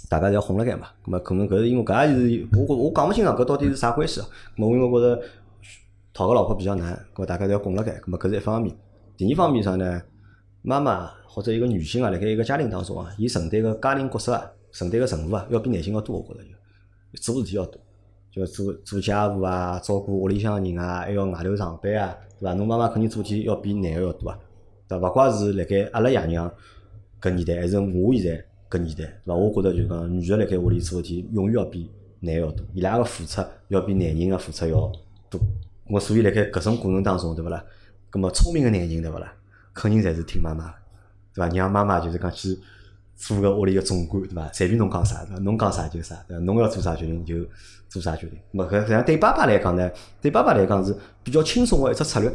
大家侪哄辣盖嘛，咁么可能搿是因为搿也是我觉我讲勿清爽搿到底是啥关系啊。咁么因为觉着讨个老婆比较难，咁么大家侪要拱辣盖，咁么搿是一方面。第二方面啥呢？妈妈或者一个女性啊，辣盖一个家庭当中啊，伊承担个家庭角色啊，承担个任务啊，要比男性要多，我觉着就做事体要多。就做做家务啊，照顾屋里向人啊，还要外头上班啊，对伐？侬妈妈肯定做事体要比男个要多啊，对伐？勿怪是辣盖阿拉爷娘搿年代，还是我现在搿年代，对伐？我觉着就讲女个辣盖屋里做事体，永远要比男个要多，伊拉个付出要比男人个付出要多。我所以辣盖搿种过程当中，对勿啦？葛末聪明个男人，对勿啦？肯定侪是听妈妈的，对伐？让妈妈就是讲去做个屋里个总管，对伐？随便侬讲啥，侬讲啥就啥，对伐？侬要做啥决定就做啥决定。咾么搿实际上对爸爸来讲呢，对爸爸来讲是比较轻松个一只策略，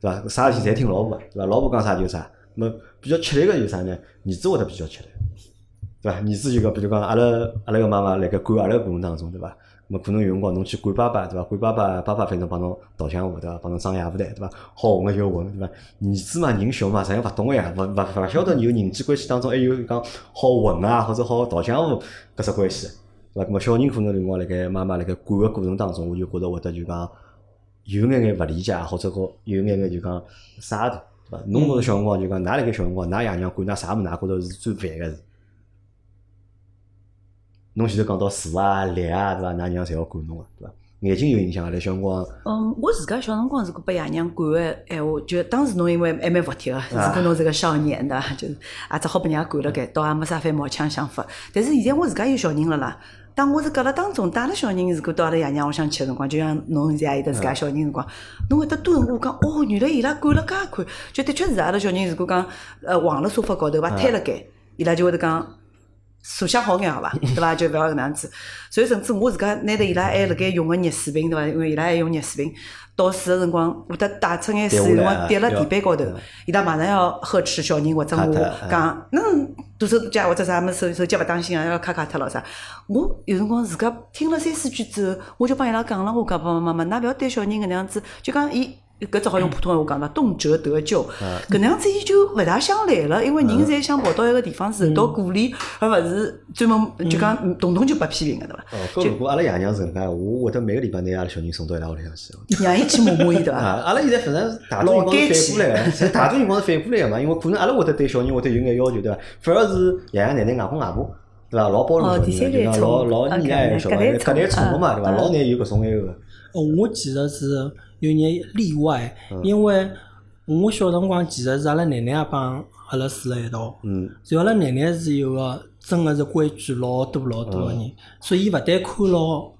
对伐？啥事体侪听老婆个，对伐？老婆讲啥就啥。比较吃力个就啥呢？儿子会得比较吃力，对伐？儿子就讲，比如讲阿拉阿拉个妈妈辣盖管阿拉个过程当中，对伐？么可能有辰光侬去管爸爸，对伐？管爸爸，爸爸反正帮侬导相户，对伐？帮侬装夜壶台，对伐？好混个就混，对伐？儿子嘛，人小嘛，实际上勿懂个呀，勿勿勿晓得有人际关系当中还有讲好混啊，或者好导相户搿只关系，对伐？咾么小人可能有辰光辣盖妈妈辣盖管个过程当中，我就觉着会得就讲有眼眼勿理解，或者讲有眼眼就讲沙土，对伐？侬搿个小辰光就讲，㑚辣盖小辰光，㑚爷娘管㑚啥物事，㑚觉着是最烦个事。侬前头讲到树啊、立啊，对伐？㑚娘侪要管侬个，对伐？眼睛有影响啊，辣小辰光，嗯，我自家小辰光如果被爷娘管个闲话，就当时侬因为还蛮服帖个，如果侬是个少年对伐？就是也只好被人家管了该，倒也没啥翻毛腔想法。但是现在我自家有小人了啦。当我是搿辣当中带了小人，如果到阿拉爷娘屋里向去个辰光，就像侬现在也有得自家小人辰光，侬会得顿悟讲，哦，原来伊拉管了介宽，就的确是阿拉小人如果讲呃躺辣沙发高头伐，瘫辣盖，伊拉就会得讲。塑想好眼好伐，对伐？就勿要搿能样子。所以甚至我自家拿着伊拉还辣盖用个热水瓶，对伐？因为伊拉还用热水瓶，倒水个辰光会得打出眼水，辰光滴辣地板高头，伊拉马上要呵斥小人或者我讲，那多手多脚或者啥么手手脚勿当心啊，要咔咔脱了啥。我有辰光自家听了三四句之后，我就帮伊拉讲了，我讲爸爸妈妈，㑚勿要对小人搿能样子，就讲伊。搿只好用普通闲话讲伐，动辄得咎，搿能样子伊就勿大想来了，因为人侪想跑到一个地方受到鼓励，而勿是专门就讲动动就被批评个对伐？哦，搿如果阿拉爷娘是搿能介，我会得每个礼拜拿阿拉小人送到伊拉屋里向去。让伊去摸摸伊对啊，伐？阿拉现在反正大多情况是反过来个，实大多情况是反过来个嘛，因为可能阿拉会得对小人会得有眼要求，对伐？反而是爷爷奶奶、外公外婆，对伐？老包容小人，老老溺爱小孩，搿类宠物嘛，对伐？老难有搿种埃个。呃我其实是有眼例外，因为我小辰光其实是阿拉奶奶也帮阿拉住辣一道，嗯，然后阿拉奶奶是一个真个是规矩老多老多个人，所以伊勿但看牢，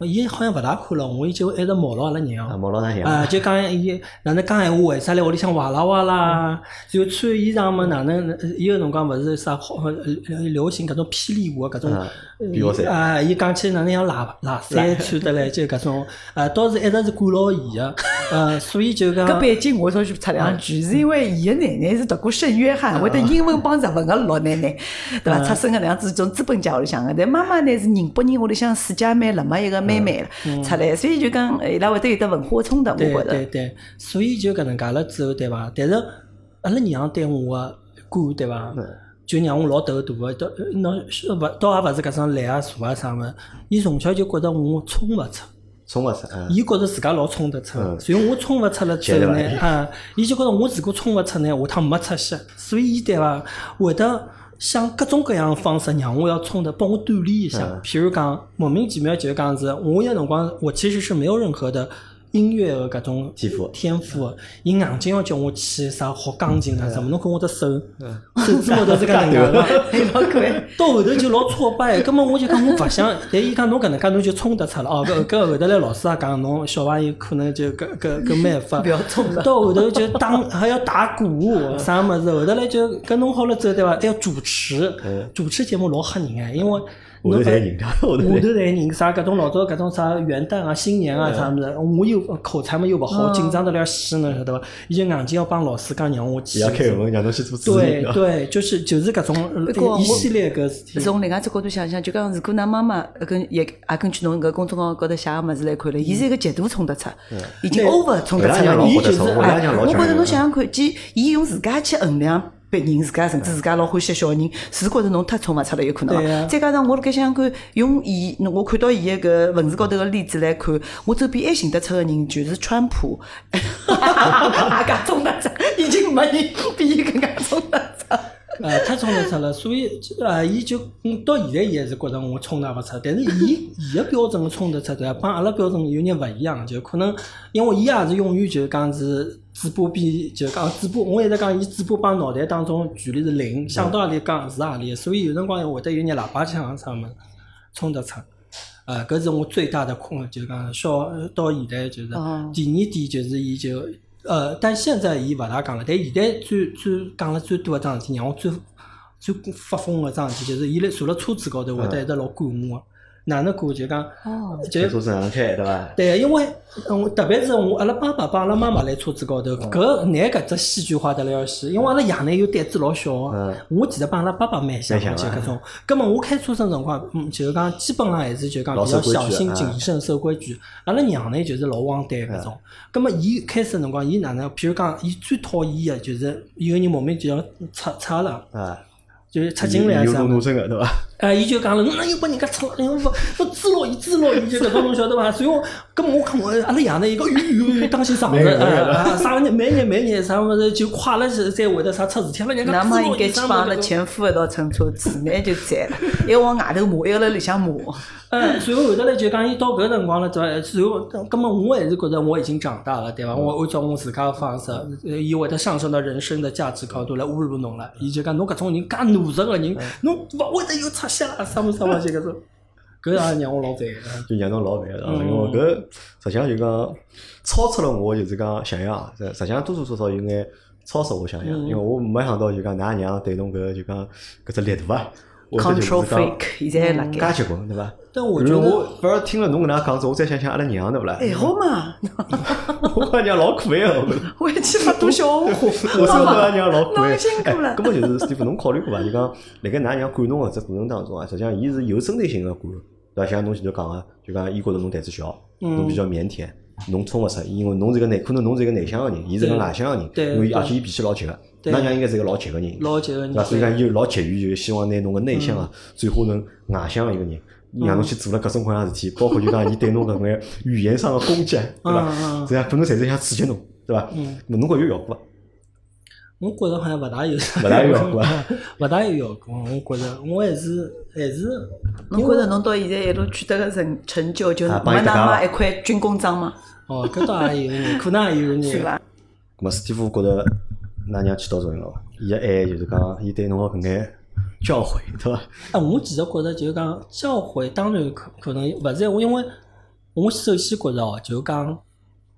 伊好像勿大看牢我，伊就一直摸牢阿拉啊，娘。毛老大啊，样。就讲伊哪能讲闲话，为啥来屋里向哇啦哇啦？然后穿衣裳么，哪能？呃伊个辰光勿是啥好呃流行搿种霹雳舞搿种啊比较赛啊，伊讲起哪能像喇喇三穿得来，就搿种啊，倒是一直是管牢伊个，呃，所以就讲搿背景我稍许插两句，是因为伊个奶奶是读过圣约翰，会得英文帮日文个老奶奶，对伐？出身个能样子种资本家屋里向个，但妈妈呢是宁波人屋里向四姐妹辣么一个妹妹出来，所以就讲伊拉会得有得文化冲突，我对觉着。对对，所以就搿能介了之后，对伐？但是阿拉娘对我个管，对伐？就让我老头大个，到侬勿倒也勿是搿种懒啊、坐啊啥物事，伊从小就觉着我冲勿出。冲勿出，嗯，伊觉着自家老冲得出，嗯。所以我冲勿出了之后呢，啊，伊就觉着我如果冲勿出呢，下趟没出息，所以伊对伐会得想各种各样的方式让我要冲的，帮我锻炼一下。嗯譬如讲，莫名其妙就讲是，我有辰光我其实是没有任何的音乐的搿种天赋天赋，伊硬劲要叫我去啥学钢琴啊什么，侬看我的手嗯手指头都是搿能介个。老可爱。到后头就老挫败，根本我就讲我勿想，但伊讲侬搿能介侬就冲得出了哦，搿搿后头来老师也讲侬小朋友可能就搿搿搿没办法，不要冲了到后头就打还要打鼓啥物事，后头来就搿弄好了之后对伐？还要主持嗯，主持节目老吓人哎，因为后头侪人家，后头侪下头侪人啥搿种老早搿种啥元旦啊、新年啊啥物事，我又口才嘛又勿好，嗯紧张得了死侬晓得伐？伊就硬劲要帮老师讲让我去也。开门让侬去做主对对，就是就是搿种一系列搿事体。从另外只角度想想，就讲如果㑚妈妈呃跟也也根据侬搿公众号高头写个物事来看了，伊是一个极度冲得出，已经 over 冲得出了伊就是我觉着侬想想看，即伊用自家去衡量别人，自家甚至自家老欢喜的小人，是觉着侬太宠勿出了有可能。再加上我辣盖想想看，用伊我看到伊个搿文字高头个例子来看，我周边还寻得出个人就是川普，哈哈哈哈哈介冲得出，已经没人比伊更加冲得出。呃，太冲得出了，所以呃，伊就嗯到现在伊还是觉着我冲得勿出，但是伊伊 个标准冲得出，对伐？帮阿拉标准有眼勿一样，就可能因为伊也是永远就是讲是嘴巴比就讲嘴巴，我一直讲伊嘴巴帮脑袋当中距离是零，想到何里讲是何里，所以有辰光会得有眼喇叭腔啥物事冲得出。啊，搿是我最大的困，就是讲小到现在就是哦第二点就是伊就呃，但现在伊勿大讲了，但现在最最讲了最多一桩事体，让我最最发疯个桩事体，就是伊辣坐辣车子高头会得一直老管我，哪能过就讲哦就开车子哪能开，对伐？对，因为嗯，特别是我阿拉爸爸帮阿拉妈妈来车子高头，搿拿搿只戏剧化得了要死，因为阿拉爷呢又胆子老小我其实帮阿拉爸爸蛮像的，蛮像的就搿种。葛末我开车子辰光，嗯，就是讲基本上还是就讲比较小心谨慎、守规矩。阿拉娘呢就是老忘胆搿种。葛末伊开始辰光，伊哪能？譬如讲，伊最讨厌个就是有个人莫名其妙插插了，啊，就是插进来有啥物事。路怒症个，对伐？啊，伊就讲了，侬哪又把人家插了？侬勿侬支牢伊，支牢伊，就搿种侬晓得伐？所以我，搿么我看我阿拉爷呢，伊讲，哟哟哟，当心上着，每个人啊啊，啥每年每年啥物事就快了是再会得啥出事体，阿拉人家支㑚妈应该去帮阿拉物事。前夫一道乘车子，那就赞了，一个往外头骂，一个辣里向骂。嗯，随后后头来就讲，伊到搿辰光了，对伐？随后，葛么我还是觉得我已经长大了，对伐？我按照我自家个方式，呃伊会得上升到人生的价值高度来侮辱侬了。伊就讲侬搿种人介懦弱个人，侬勿会得有出息啦，啥物事啥物事搿种，搿也让我老烦个。就让侬老烦因为搿实际上就讲超出了我就是讲想象，实实际上多多少少有眼超出我想象，嗯因为我没想到就讲㑚娘对侬搿就讲搿只力度啊，或者就是 Control freak，现在还辣盖。介结棍对伐？但我我反而听了侬搿能介讲之后，我再想想阿拉娘对勿啦？还好嘛，我阿拉娘老可爱哦，我觉得。我还去发多笑 话。我说我阿拉娘老可爱，侬辛苦了哎，根本就是师傅，侬考虑过伐？就讲辣盖㑚娘管侬个只过程当中啊，实际上伊是有针对性个管，对伐？像侬前头讲个，就讲伊觉着侬胆子小，嗯侬比较腼腆，侬冲勿出，因为侬是个内，可能侬是一个内向个人，伊是个外向个人，对因为而且伊脾气老急个，对㑚娘应该是一个老急个人，老急个人对伐？所以讲伊就老急于就希望拿侬个内向啊转化成外向个一个人。让侬去做了各种各样的事体，包括就讲伊对侬搿眼语言上的攻击，对伐？这样可能侪是想刺激侬，对伐？嗯侬觉着有效果伐？我觉着好像勿大有，勿大有效果啊勿大有效果。我觉着我还是还是，侬觉着侬到现在一路取得个成成就，就是没㑚帮伊搭界伐妈一块军功章吗？哦，搿倒也有眼，可能也有呢。是伐？咁么，史蒂夫觉着㑚娘起到作用了伐？伊个爱就是讲，伊对侬个搿眼教诲，对伐？啊，我其实觉着就是讲教诲，当然可可能勿是我，因为我首先觉着哦，就讲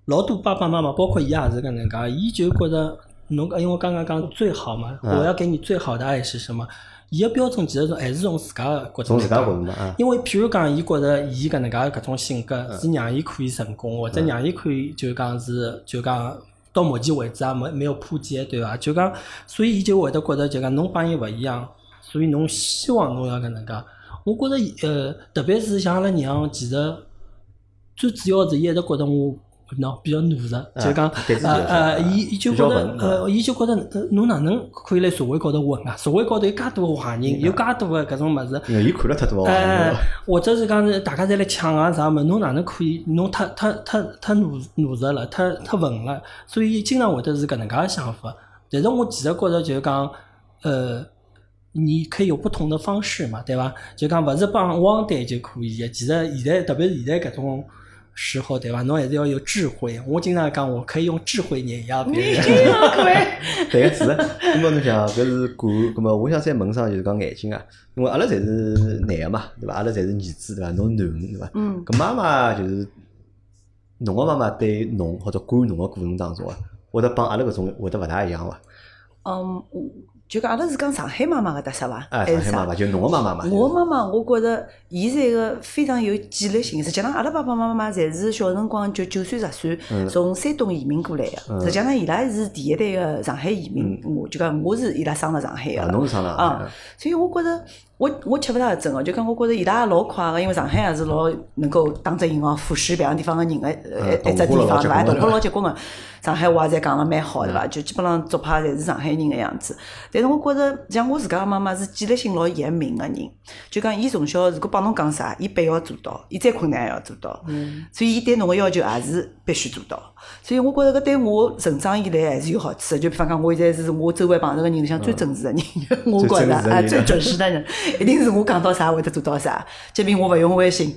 老多爸爸妈妈，包括伊也是搿能介，伊就觉着侬因为我刚刚讲最好嘛，嗯我要给你最好的爱是什么？伊个标准其实是还是从自家个角度因为譬如讲，伊觉着伊搿能介搿种性格嗯是让伊可以成功，或者让伊可以就讲是就讲到目前为止啊没没有扑街，对伐？就讲，所以伊就会得觉着就讲侬帮伊勿一样，所以侬希望侬要搿能介。我觉着呃，特别是像阿拉娘，其实最主要是伊一直觉着我。喏，比较懦弱，就讲对自己呃呃，伊伊就觉着呃，伊就觉着呃侬哪能可以来社会高头混啊？社会高头有介多坏人，有介多个搿种物事，伊看了太多个哎或者是讲是大家侪来抢啊啥么，侬哪能可以？侬太太太太努努实了，太太稳了，所以经常会得是搿能介个想法。但是我其实觉着就是讲，呃，你可以有不同的方式嘛，对伐？就讲勿是帮汪队就可以的。其实现在特别是现在搿种时候，对伐？侬还是要有智慧。我经常讲，我可以用智慧碾压别人。对个是的。那么侬想，搿是古，那么我想再问上就是讲眼睛啊，因为阿拉侪是男个嘛，对伐？阿拉侪是儿子，对伐？侬囡恩，对伐？嗯。搿妈妈就是侬个妈妈对侬或者管侬个过程当中啊，会得帮阿拉搿种会得勿大一样伐？嗯，我就讲阿拉是讲上海妈妈个特色伐？哎，上海妈妈就侬个妈妈嘛。我妈妈，我觉着伊是一个非常有纪律性。实际上，阿拉爸爸妈妈侪是小辰光就九岁十岁从山东移民过来个。实际上，伊拉是第一代个上海移民。我就讲我是伊拉生辣上海个。侬是上哪？啊，所以我觉着，我我吃勿大准哦，就讲我觉着伊拉也老快个，因为上海也是老能够打只银行富士别样地方个人个一只地方对伐？老结棍的同化老结棍个，上海话侪讲了蛮好对伐？就基本上做派侪是上海人个样子。但是我觉着，像我自家个妈妈是纪律性老严明个人，就讲伊从小如果帮侬讲啥，伊必要做到，伊再困难也要做到。所以伊对侬个要求也是必须做到。所以我觉着搿对我成长以来还是有好处个。就比方讲，我现在是我周围碰着个人里向最准时个人，我觉着啊最准时的人，一定是我讲到啥会得做到啥。证明我勿用微信，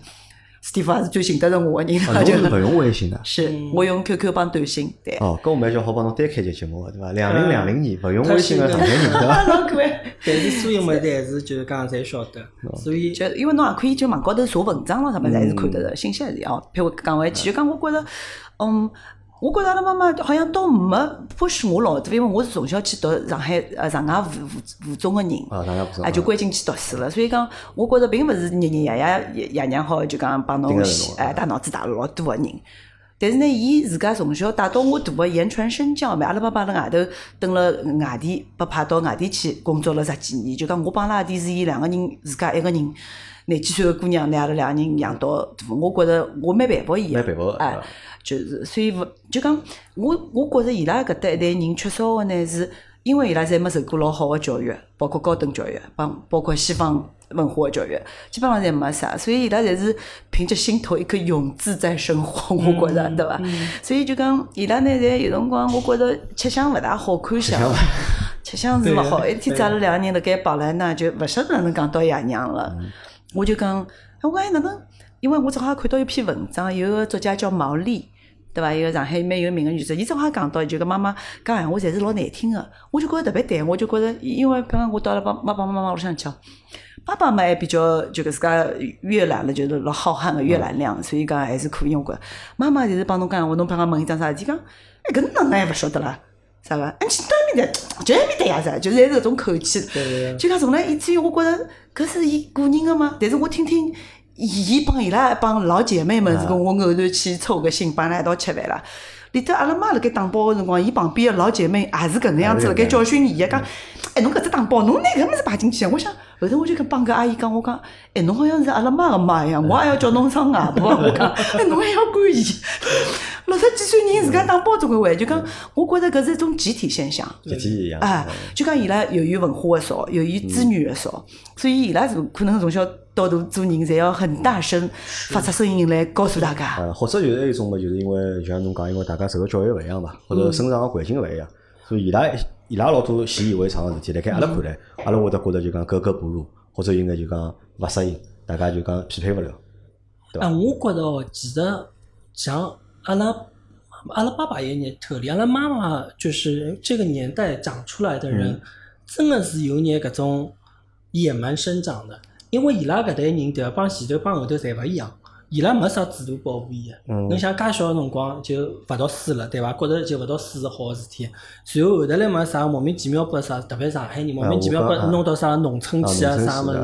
史蒂夫还是最寻得着我个人，啊，侬就是勿用微信的。是我用 QQ 帮短信，对。哦，搿我们叫好帮侬单开节节目个，对伐？两零两零年勿用微信个 上海人，对伐？老可爱。但是所有物事还是就是讲侪晓得，所以就因为侬也可以就网高头查文章咯，啥物事还是看得着，信息还是要。譬如讲回去，就讲我觉着，嗯，我觉着阿拉妈妈好像倒没 push 我老多，因为我是从小去读上海呃上外附附附中个人，啊，就关进去读书了，所以讲我觉着并勿是日日爷爷爷爷娘好就讲帮侬哎带脑子大了老多个人。但是呢，伊自家从小带到我大个言传身教嘛，阿拉爸爸辣外头蹲了外地，被派到外地去工作了十几年，就讲我帮阿拉阿弟是伊两个人自家一个人廿几岁个姑娘，拿阿拉两个人养到大，我觉着我蛮佩服伊个蛮佩服的哎啊，就是所以勿就讲我我觉着伊拉搿搭一代人缺少个呢是。因为伊拉侪没受过老好个教育，包括高等教育，帮包括西方文化个教育，基本上侪没啥，所以伊拉侪是凭着心头一颗勇字在生活，我觉着对伐？所以就讲伊拉呢，侪有辰光，我觉着吃相勿大好看相，吃相是勿好。对一天子阿拉两个人辣盖摆来呢，就勿晓得哪能讲到爷娘了。我就讲，我讲哎哪能？因为我正好看到一篇文章，有个作家叫毛利。对伐？一个上海蛮有名个女作，伊正好讲到，就讲妈妈讲闲话侪是老难听个，我就觉着特别对，我就觉着，因为比方我到了爸爸爸妈妈屋里向去，爸爸嘛还比较就搿自家阅览了，就是老浩瀚个阅览量，所以讲还是可以。我觉着妈妈就是帮侬讲闲话，侬比方问伊桩啥事体，讲哎搿哪能还勿晓得啦？啥个？哎，你去到埃面搭，就埃面搭呀啥？就是还是搿种口气。对就讲从来以至于我觉着搿是伊个人个嘛，但是我听听伊帮伊拉一帮老姐妹们，是讲我偶然去凑个兴，帮伊拉一道吃饭啦。里头阿拉妈辣盖打包个辰光，伊旁边个老姐妹也是搿能样子辣盖教训伊个，讲，哎，侬搿只打包，侬拿搿物事摆进去啊！我想后头我就跟帮搿阿姨讲，我讲，哎，侬好像是阿拉妈个妈一样，我也要叫侬上外婆啊！我讲，哎，侬还要管伊？六十几岁人自家打包总归会，就讲，我觉着搿是一种集体现象。集体一样。哎，就讲伊拉由于文化个少，由于资源个少，所以伊拉是可能从小到大做人，侪要很大声发出声音来告诉大家。呃，或者就是还有一种嘛，就是因为就像侬讲，因为大家受个教育勿一样嘛，或者生长个环境勿一样，所以伊拉伊拉老多习以为常个事体，辣盖阿拉看来，阿拉会得觉着就讲格格不入，或者应该就讲勿适应，大家就讲匹配勿了。对啊，吧我觉着哦，其实像阿拉阿拉爸爸有眼特例，阿拉妈妈就是这个年代长出来的人，嗯真的是有眼搿种野蛮生长的，因为伊拉搿代人对伐，帮前头帮后头侪勿一样。伊拉没啥制度保护伊个，嗯。侬想介小个辰光就勿读书了，对伐？觉着就勿读书是好个事体，随后后头来没啥莫名其妙拨啥，特别上海人莫名其妙把我讲啊弄到啥农村去啊啥物事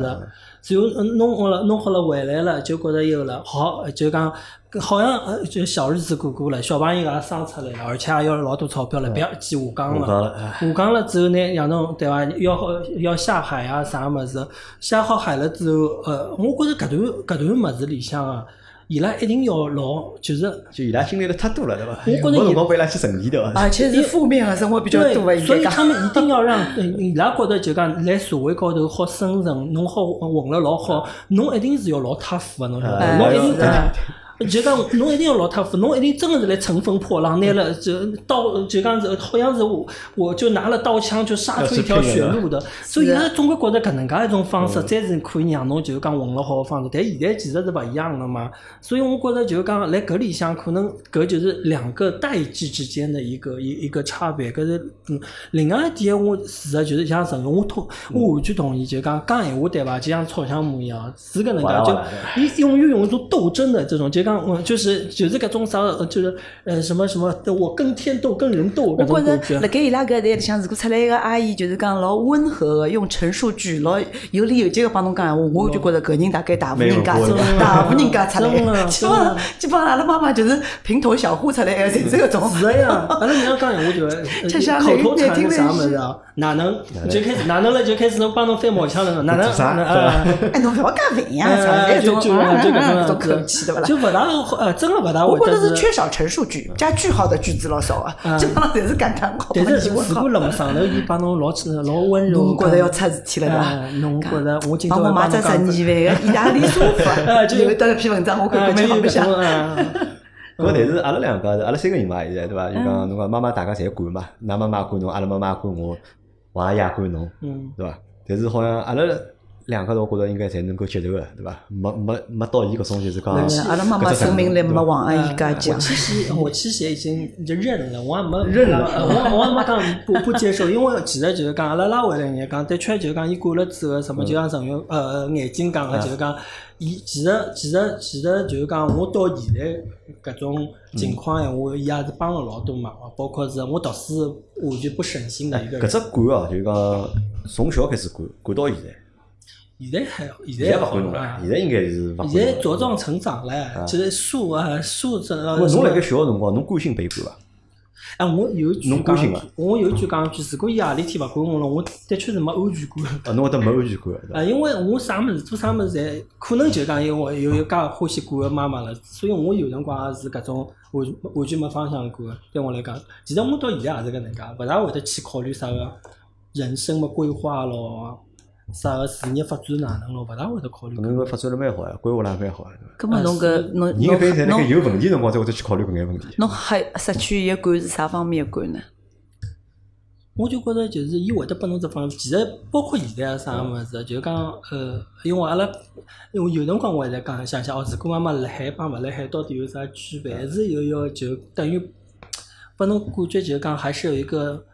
去啊，然后嗯弄好了弄好了回来了，就觉着有了好，就讲好像呃就小日子过过了，小朋友也生出来了，而且也要老多钞票了，不要去下岗了。下岗了之后呢，像侬对伐？要好要下海啊啥物事，下好海了之后，呃，我觉着搿段搿段物事里向啊，伊拉一定要老就是。就伊拉经历了太多了，对伐？我觉得伊没辰光拨伊拉去沉淀，对伐？而且是 负面的生活比较多个，对，所以。他们一定要让呃伊拉觉着就讲来社会高头好生存，侬好混了老好，侬一定是要老太服个，侬晓得伐？哎侬一定是的就讲侬一定要老太夫，侬一定真的是来乘风破浪，拿了就刀，就讲是好像是我，我就拿了刀枪就杀出一条血路的。所以现在总归觉得搿能介一种方式，再是可以让侬就是讲混了好个方式。但现在其实是勿一样了嘛。所以我觉得就是讲来搿里向可能搿就是两个代际之间的一个一一个差别。搿是嗯，另外一点我事实就是像陈我同我完全同意，就讲讲闲话对伐？就像吵相骂一样，是搿能介就。你永远用一种斗争的这种，就讲我就是就是搿种啥，就是呃什么什么，我跟天斗，跟人斗搿种感觉。辣盖伊拉搿代里向，如果出来一个阿姨，就是讲老温和个，用陈述句老有理有节个帮侬讲闲话，我就觉着搿人大概大户人家，大户人家出来，基本上基本上阿拉妈妈就是平头小户出来个，侪是搿种。是个呀，阿拉娘讲闲话就口头禅是啥物事啊？哪能就开始哪能了？就开始能帮侬翻毛腔了？哪能？哎，侬勿要介烦呀，啥种？就就搿种口气对勿啦？就勿大呃，真个勿大会。我觉得是缺少陈述句，加句号的句子老少啊，基本上侪是感叹号。但是如果辣么上头，伊帮侬老老温柔，侬觉着要出事体了对伐？侬觉着我今朝帮我买只十二万个意大利沙发，就有得一篇文章，我看看吃好白咾，但是阿拉两个是阿拉三个人嘛，现在对伐？就讲侬讲妈妈大家侪管嘛，㑚妈妈管侬，阿拉妈妈管我，王阿姨也管侬，对伐？但是好像阿拉。两个我觉着应该才能够接受个，对伐？没没没到伊搿种就是讲，阿拉妈妈生命力没王阿姨介强。我其实我其实已经就认了，我也没认了，我我也没讲不不接受，因为其实就是讲阿拉拉回来人讲，的确就是讲伊管了之后，什么就像陈勇呃眼睛讲个，就是讲，伊其实其实其实就是讲，我到现在搿种情况闲话，伊也是帮了老多忙，包括是我读书完全不省心的一个。搿只管哦，就是讲从小开始管，管到现在。现在还现在勿管侬了，现在应该是勿现在茁壮成长了，就是素啊素质啊。侬辣盖小个辰光，侬关心陪伴伐？啊，我有一句讲，我有一句讲句，如果伊何里天勿管我了，我的确是没安全感。啊，侬会得没安全感？啊，因为我啥物事做啥物事，侪可能就讲因为有有介欢喜管个妈妈了，所以我有辰光也是搿种完完全没方向感。对我来讲，其实我到现在也是搿能介，勿大会得去考虑啥个人生个规划咯。啥个事业发展哪能咯？勿大会得考虑。侬发展了蛮好呀，规划了蛮好呀。搿么侬搿侬侬人一般有问题辰光才会得去考虑搿眼问题。侬还失去伊个感是啥方面个感呢？我就觉着就是伊会得拨侬只方面，其实包括现在啥物事，就讲呃，因为阿拉因为有辰光我还在讲想想哦，如果妈妈辣海帮勿辣海到底有啥区别？还是有要就等于拨侬感觉就讲还是有一个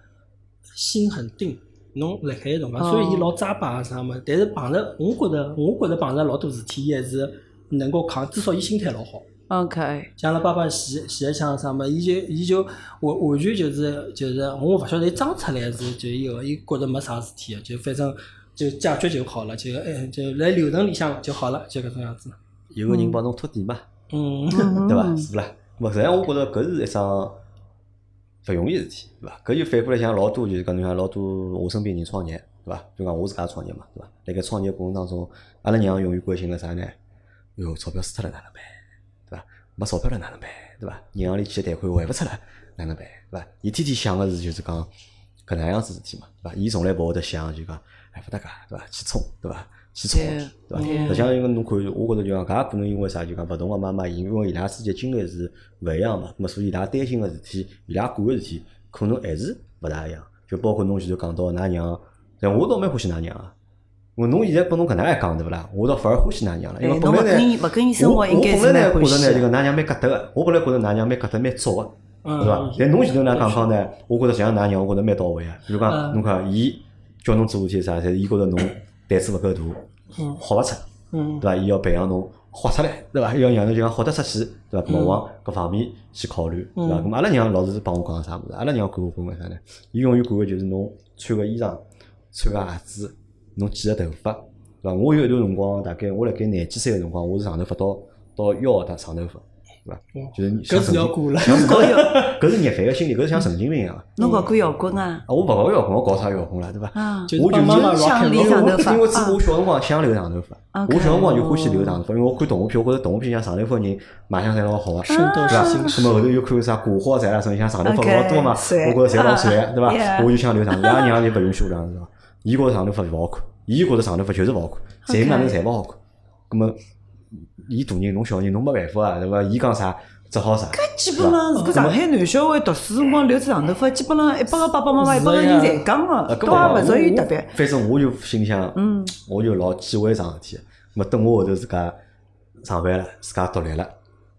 心很定。侬辣海辰光，所以伊老扎巴啊啥么？但是碰着，我觉着，我觉着碰着老多事体，伊还是能够扛，至少伊心态老好。OK。像阿拉爸爸前前一枪啥么，伊就伊就完完全就是就是，我勿晓得伊装出来是就伊个，伊觉着没啥事体个，就反正就解决就好了，就哎就来流程里向就好了，就搿种样子。有个人帮侬拖地嘛？嗯。对伐？是啦。勿实际上我觉着搿是一桩。勿容易事体，对伐？搿就反过来像老多，就是讲侬像老多我身边人创业，对伐？就讲我自家创业嘛，对伐？辣盖创业过程当中，阿拉娘永远关心个啥呢？哟，钞票输脱了哪能办？对伐？没钞票了哪能办？对伐？银行里欠贷款还勿出来哪能办？对伐？伊天天想个是就是讲搿能样子事体嘛，对伐？伊从来勿会得想就讲哎勿搭界，对伐？去冲，对伐？去冲，对伐？实际上因为侬看，我觉着就讲搿也可能因为啥？就讲勿同个妈妈，因为伊拉之间经历是勿一样嘛，咾所以伊拉担心个事体，伊拉管个事体，可能还是勿大一样。就包括侬前头讲到㑚娘，但我倒蛮欢喜㑚娘啊。我侬现在拨侬搿能介讲对勿啦？我倒反而欢喜㑚娘了，因为本来呢，我我本来呢觉着呢，就讲㑚娘蛮疙瘩个。我本来觉着㑚娘蛮疙瘩蛮作个，是伐？但侬前头呢讲讲呢，我觉着像㑚娘，我觉着蛮到位个。就讲侬看，伊叫侬做事体啥，侪是伊觉着侬胆子勿够大。豁勿出，对伐？伊要培养侬豁出来，对伐？要让侬就讲豁得出去，对伐？勿往各方面去考虑，对伐？咁阿拉娘老是帮我讲啥物事？阿拉娘管我管个啥呢？伊永远管个就是侬穿个衣裳、穿个鞋子、侬剪个头发，对伐？我有一段辰光，大概我辣盖廿几岁个辰光，我是长头发到到腰搭长头发。是伐？就是搿是要过了，搿是逆反个心理，搿是像神经病一样。侬勿搞摇滚啊？啊，我勿搞摇滚，我搞啥摇滚啦？对伐？我就是想留长头发。因为自我小辰光想留长头发，我小辰光就欢喜留长头发，因为我看动画片，我觉着动画片像长头发人卖相侪老好个，对伐？那么后头又看啥古惑仔啦，什么像长头发老多嘛，我觉着侪老帅，对伐？我就想留长头发，爷娘就勿允许我长头发，伊觉着长头发勿好看，伊觉着长头发就是勿好看，侪哪能侪勿好看，葛么。伊大人侬小人侬没办法啊，对伐？伊讲啥只好啥。搿基本上，如果上海男小孩读书辰光留着长头发，基本上一百个爸爸妈妈，一百个人侪讲呃，个，倒也勿属于特别。反正我就心想，嗯，我就老忌讳桩事体。咾么等我后头自家上班了，自家独立了，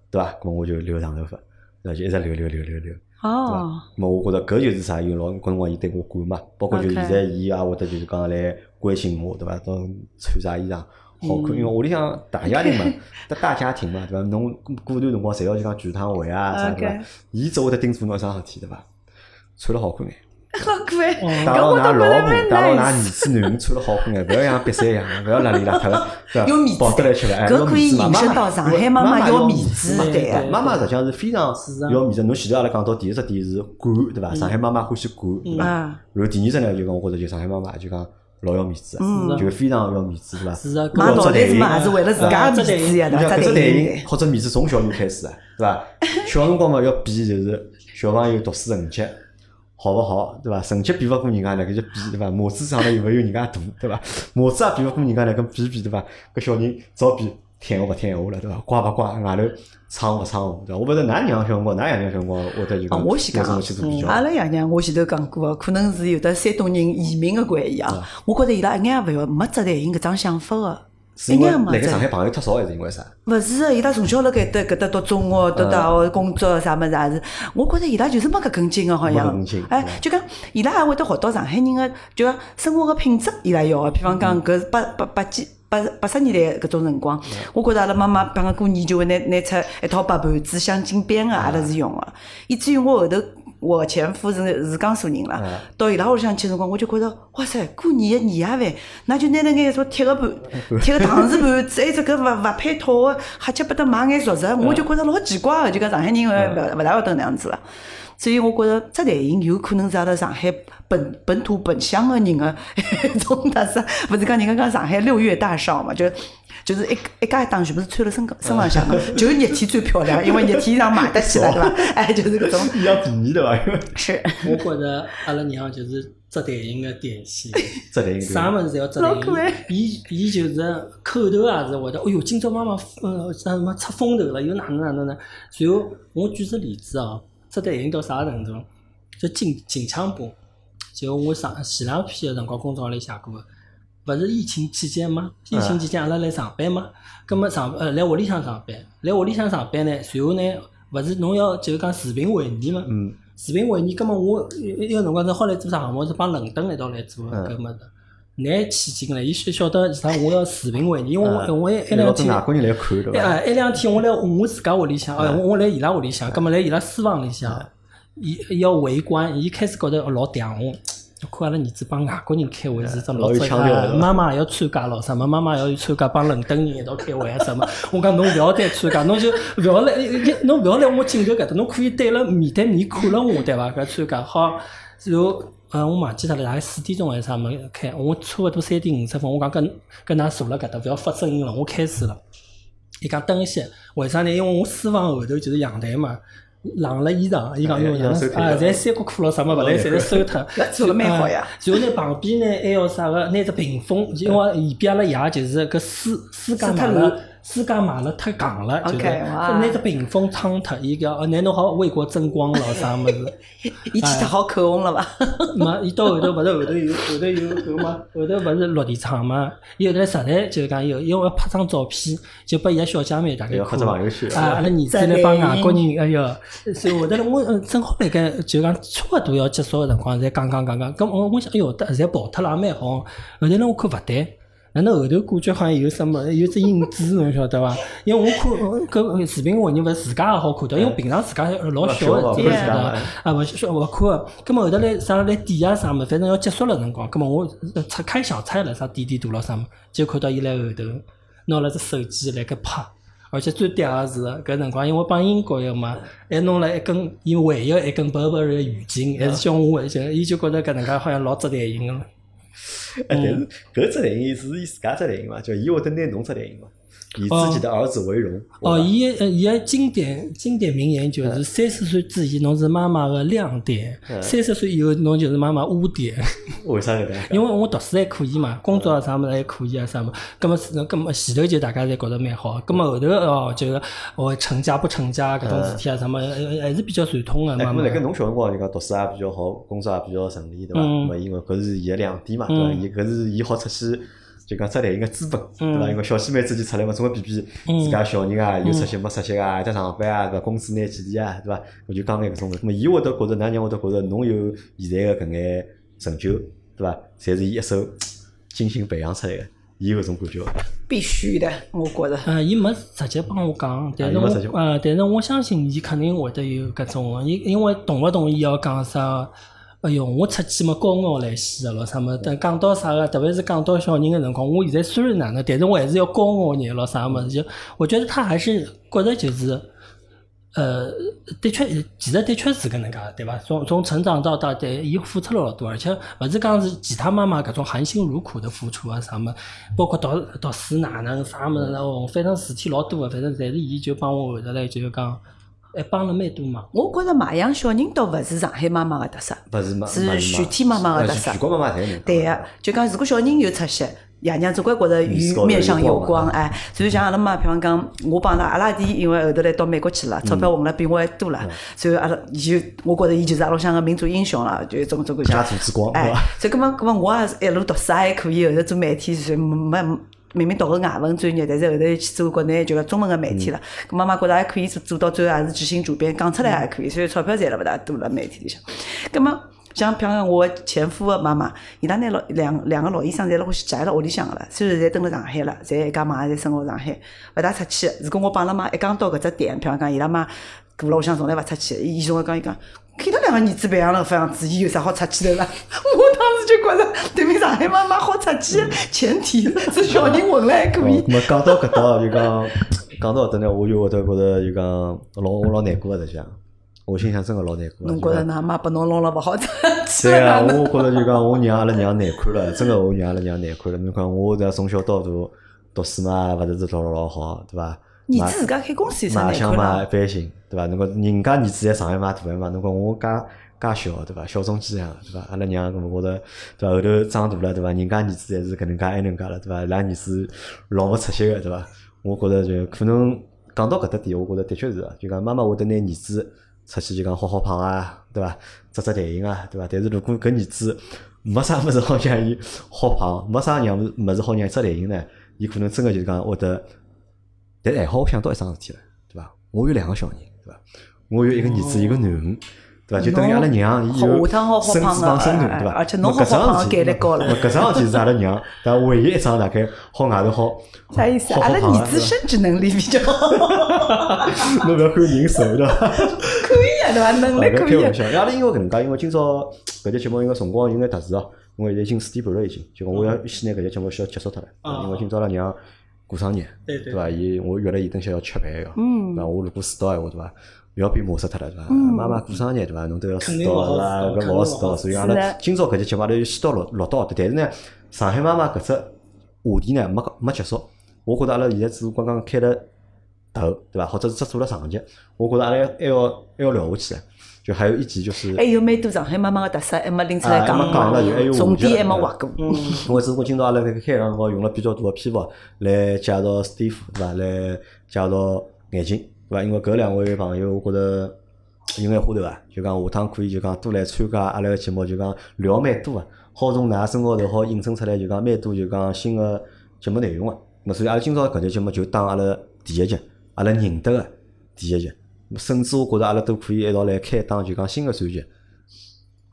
对伐？咾么我就留长头发，对伐？就一直留留留留留，对伐？哦，咾么我觉着搿就是啥？有老搿辰光伊对我管嘛，包括就现在伊也会得就是讲来关心我，对伐？到穿啥衣裳好看，因为屋里向大家庭嘛，得大家庭嘛，对伐？侬过段辰光侪要就讲聚趟会啊啥，对伐伊只会得叮嘱侬一桩事体，对伐？穿了好看眼。好可爱。带牢㑚老婆，带牢㑚儿子囡恩 穿了好看眼，勿要像瘪三一样，勿要邋里邋遢个，对伐？有面子跑得来吃饭，哎搿要可以面子嘛引申到上海妈妈妈要面面子嘛对个妈妈实际上是非常要面子。侬前头阿拉讲到第一只点是管，对伐？上海妈妈欢喜管，对伐？啊，然后第二只呢，就讲我觉着就上海妈妈就讲老要面子就非常要面子，对伐？是啊，买老早代言脑袋子嘛，也是为了自家的面子呀，对伐？你像搿只代只代言言或者面子从小就开始啊，对伐？小辰光嘛要比就是小朋友读书成绩好勿好，对伐？成绩比勿过人家呢，搿就比对伐？帽子长得又勿有人家大，对伐？帽子也比勿过人家呢，跟比比对伐？搿小人早比听话勿听话了，对伐？乖勿乖，外头闯勿闯祸，对伐？我勿晓得㑚娘小辰光，㑚爷娘小辰光会得就啊，讲我先讲阿拉爷娘我前头讲过个，可能是有的山东人移民个关系啊。我觉着伊拉一眼也勿要没只代言搿桩想法个，是因为辣盖上。海朋友太少，还是因为啥？勿是个，伊拉从小辣盖搭搿搭读中学、读大学、工作啥物事也是。我觉着伊拉就是没搿根筋个，好像。哎，就讲伊拉也会得学到上海人个，就讲生活个品质，伊拉要个。比方讲搿八八八几。八八十年代搿种辰光，我觉着阿拉妈妈比方讲过年就会拿拿出一套白盘子、镶金边个，阿拉是用个。以至于我后头我前夫是是江苏人了，到伊拉屋里向去辰光，我就觉着哇塞，过年个年夜饭，那就拿那眼什么铁个盘、铁个搪瓷盘子，还有只搿勿勿配套个，瞎七八搭买眼熟食，我就觉着老奇怪个，就讲上海人勿勿大会得能样子了。所以我觉着这代言有可能是阿拉上海本本土本乡个人个一 种特色，勿是讲人家讲上海六月大少嘛，就就是一一家一档全部是穿了身身浪向个，就热天最漂亮，因为热天衣裳买得起了，对伐？哎，就是搿种比较便宜对伐？因为是。我觉着阿拉娘就是只代言个典型，扎台型啥物事侪要只代老可爱。伊伊就是口头也是会得，哎哟，今朝妈妈呃啥什么出风头了，又哪能哪能呢？然后我举个例子哦，只代言到啥程度？就金金枪部，就我上前两批个辰光公众号里写过个，勿是疫情期间吗？疫情期间阿拉来上班嘛，葛末上呃来屋里向上班，来屋里向上班呢，随后呢，勿是侬要就是讲视频会议嘛？嗯，视频会议，葛末我一一个辰光是好来做啥项目，是帮伦敦一道来做嗯搿物事。难起劲了，伊晓晓得啥我要视频会议，因为我嗯我一两天多外国人来看对伐？哎，一两天我来我自家屋里向，哎，我我来伊拉屋里向，葛末来伊拉书房里向，伊伊要围观，伊开始觉得老嗲我。看阿拉儿子帮外国人开会是只老有老腔调的啊妈妈也要参加咯，什么妈妈也要参加帮伦敦人一道开会啊什么。我讲侬勿要再参加，侬就勿要来，侬勿要来我镜头搿搭，侬可以对了面对面看了我对伐？搿参加好，然后呃我忘记脱了，大概四点钟还是啥么开，我差勿多三点五十分，我讲跟跟㑚坐辣搿搭，勿要发声音了，我开始了。伊讲等一歇，为啥呢？因为我书房后头就是阳台嘛，晾了衣裳，伊讲哎侬要收脱啊，侪三角裤咯，啥么勿来，侪是收脱。搿做了蛮好呀啊然后呢，旁边呢还要啥个，拿只屏风，因为伊边阿拉爷就是搿书书架买了，书架买了太戆了，就是拿只屏风撑脱，伊讲哦，拿侬好为国争光咯，啥物事。伊去得好口红了伐？没，伊到后头勿是后头有后头有搿嘛，后头勿是落地窗嘛，伊后头实在就是讲有，因为要拍张照片，就拨伊个小姐妹大概看要拍只朋友圈啊，阿拉儿子来帮外国人，哎哟，所以后头来我嗯正好辣盖就讲差勿多要结束个辰光，侪讲讲讲讲，咁我我想，哎哟，得侪跑脱了，也蛮好。后头呢，我看勿对。哪能后头感觉好像有什么有只影子，侬晓得伐？因为我看呃搿视频我人勿是自家也好看到，因为平常自家老小个对伐？啊，勿小勿看个。葛末后头来啥来点啊啥物，反正要结束了辰光，葛末我拆开小差了啥点点大了啥物，就看到伊来后头拿了只手机来搿拍。而且最嗲个是搿辰光，因为帮英国个嘛，还弄了一根伊唯一一根 Burberry 个浴巾，还是叫我回去，伊就觉着搿能介好像老值代言个了。哎，但是搿只电影是伊自家只电影嘛，就伊会得拿侬只电影嘛。以自己的儿子为荣。哦，伊伊个经典经典名言就是三十岁之前侬是妈妈个亮点，三十岁以后侬就是妈妈污点。为啥搿能？因为我读书还可以嘛，工作啊啥物事还可以啊啥物事，葛么是葛么前头就大家侪觉得蛮好，葛么后头哦就是我成家不成家搿种事体啊啥物事，呃还是比较传统个哎，妈妈咁么。辣盖侬小辰光就讲读书也比较好，工作也比较顺利，对伐？嗯咁么因为搿是伊个亮点嘛，对伐？伊搿是伊好出去就讲出来一个资本，对伐？因为小姐妹之间出来嘛，总归比比自家小人啊，有出息没出息啊，在上班啊，搿工资拿几钿啊，对伐？我就讲眼搿种个，咁么伊会得觉着，㑚娘会得觉着侬有现在个搿眼成就，对伐？侪是伊一手精心培养出来个，伊有搿种感觉伐。必须的，我觉着。呃，伊没直接帮我讲，但是我呃，但是我相信伊肯定会得有搿种个，因因为同勿同意要讲啥。哎哟，我出去嘛高傲来西个咯，啥么？等讲到啥个，特别是讲到小人个辰光，我现在虽然哪能，但是我还是要高傲眼咯，啥么子？就我觉得他还是觉得就是，呃，的确，其实的确是搿能介，对伐？从从成长到大，对，伊付出了老多，而且勿是讲是其他妈妈搿种含辛茹苦的付出啊，啥么，包括读读书哪能啥么子哦，反正事体老多个，反正侪是伊就帮我后头来就是讲，还帮了蛮多忙。我觉着买养小人倒勿是上海妈妈个特色，勿是嘛？是勿全体妈妈个呃特色全国妈妈侪能。对个，就讲如果小人有出息，爷娘总归觉着有面上有光，哎。所以像阿拉妈，比方讲，我帮阿拉阿拉弟，因为后头来到美国去了，钞票混了比我还多了，所以阿拉伊就，我觉着伊就是阿拉乡个民族英雄了，就种种感家。族之光，对哎？，所以搿么搿么我也是一路读书也还可以，后头做媒体是没明明读个外文专业，但是后头去做国内就讲中文个媒体了。搿妈妈觉着还可以做做到最后也是执行主编，讲出来还可以，所以钞票赚了勿大多了媒体里向。搿么像譬如讲我前夫个妈妈，伊拉拿老两两个老医生侪辣欢喜宅辣屋里向个了，虽然侪蹲辣上海了，侪一家妈侪生活上海，勿大出去。如果我帮阿拉妈一讲到搿只点，譬如讲伊拉妈过了屋里向从来勿出去，伊总归讲伊讲。看到两个儿子培养了副样子，伊有啥好出去的啦？我当时就觉着，对面上海妈妈好出去的前提是小人混了还可以哦。咁么讲到搿搭就讲，讲到搿搭呢，我就会得觉着就讲老我老难过个，实际上，我心想真个老难过的。侬觉着㑚妈把侬弄了勿好出去对啊，我觉着就讲我让阿拉娘难看了，真个我让阿拉娘难看了。侬讲我这从小到大读书嘛，勿是是读了老好，对伐？儿子自家开公司有啥卖难看相嘛一？般性，对伐？侬讲人家儿子在上海嘛大个嘛，侬讲我介介小，对伐？小中鸡样，对伐？阿拉娘搿么觉着，对伐？后头长大了，对伐？人家儿子侪是搿能介埃能介了，对伐？伊拉儿子老没出息个，对伐？我觉着就可能讲到搿搭点，我觉着的确是啊，就讲妈妈会得拿儿子出去就讲好好胖啊，对伐？扎扎台型啊，对伐？但是如果搿儿子没啥物事好让伊好胖，没啥样物事好让伊扎台型呢，伊可能真个就是讲会得。但还好，我想到一桩事体了，对伐？我有两个小人，对伐？我有一个儿子，一个囡恩，对伐？就等于阿拉娘伊有好下趟好好孙胖的子帮孙囡，哎对伐？而且侬搿好好胖桩事体概率高了咾搿桩事体是阿拉娘，但唯一一桩大概好外头好 啥意思？好阿拉儿子生殖能力比较好，侬勿要看人瘦，对伐？可以啊，对伐？能力勿可以啊。开玩笑，阿拉因为搿能介，因为今朝搿节节目因为辰光有眼特殊哦，因为现在已经四点半了已经，就讲我要先拿搿节节目需要结束脱了，啊因为今朝阿拉娘过生日，对伐？伊我约了伊等歇要吃饭个，嗯对伐？我如果迟到闲话，对伐？要被骂死脱了，对伐？妈妈过生日，对伐？侬都要迟到，肯定勿好对伐？搿勿好迟到，所以阿拉今朝搿节节目阿拉就先到录录到搿搭，但是呢，上海妈妈搿只话题呢没没结束，我觉着阿拉现在只是刚刚开了头，对伐？或者是只做了上集，我觉着阿拉还要还要聊下去的。就还有一集就是还，有蛮多上海妈妈个特色，还没拎出来讲了重点还没话划过。嗯，因为只不过今朝阿拉辣盖开场辰光用了比较多个篇幅来介绍史蒂夫，对伐？来介绍眼镜，对伐？因为搿两位朋友，我觉着有眼花头啊，就讲下趟可以就讲多来参加阿拉个节目，就讲聊蛮多个，好从㑚身高头好引申出来，就讲蛮多就讲新个节目内容个。咾所以阿拉今朝搿集节目就当阿拉第一集，阿拉认得个第一集。甚至我觉着阿拉都可以一道来开一档就讲新个专辑，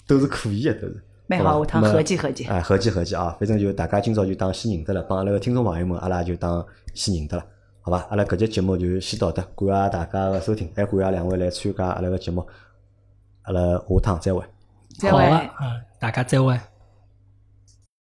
都是可以个，都是。蛮好，下趟合计合计。哎，合计合计啊，反正就大家今朝就当先认得了，帮阿拉个听众朋友们，阿拉就当先认得了，好伐？阿拉搿节节目就先到这，感谢大家个收听，还感谢两位来参加阿拉个节目，阿拉下趟再会。再会。大家再会。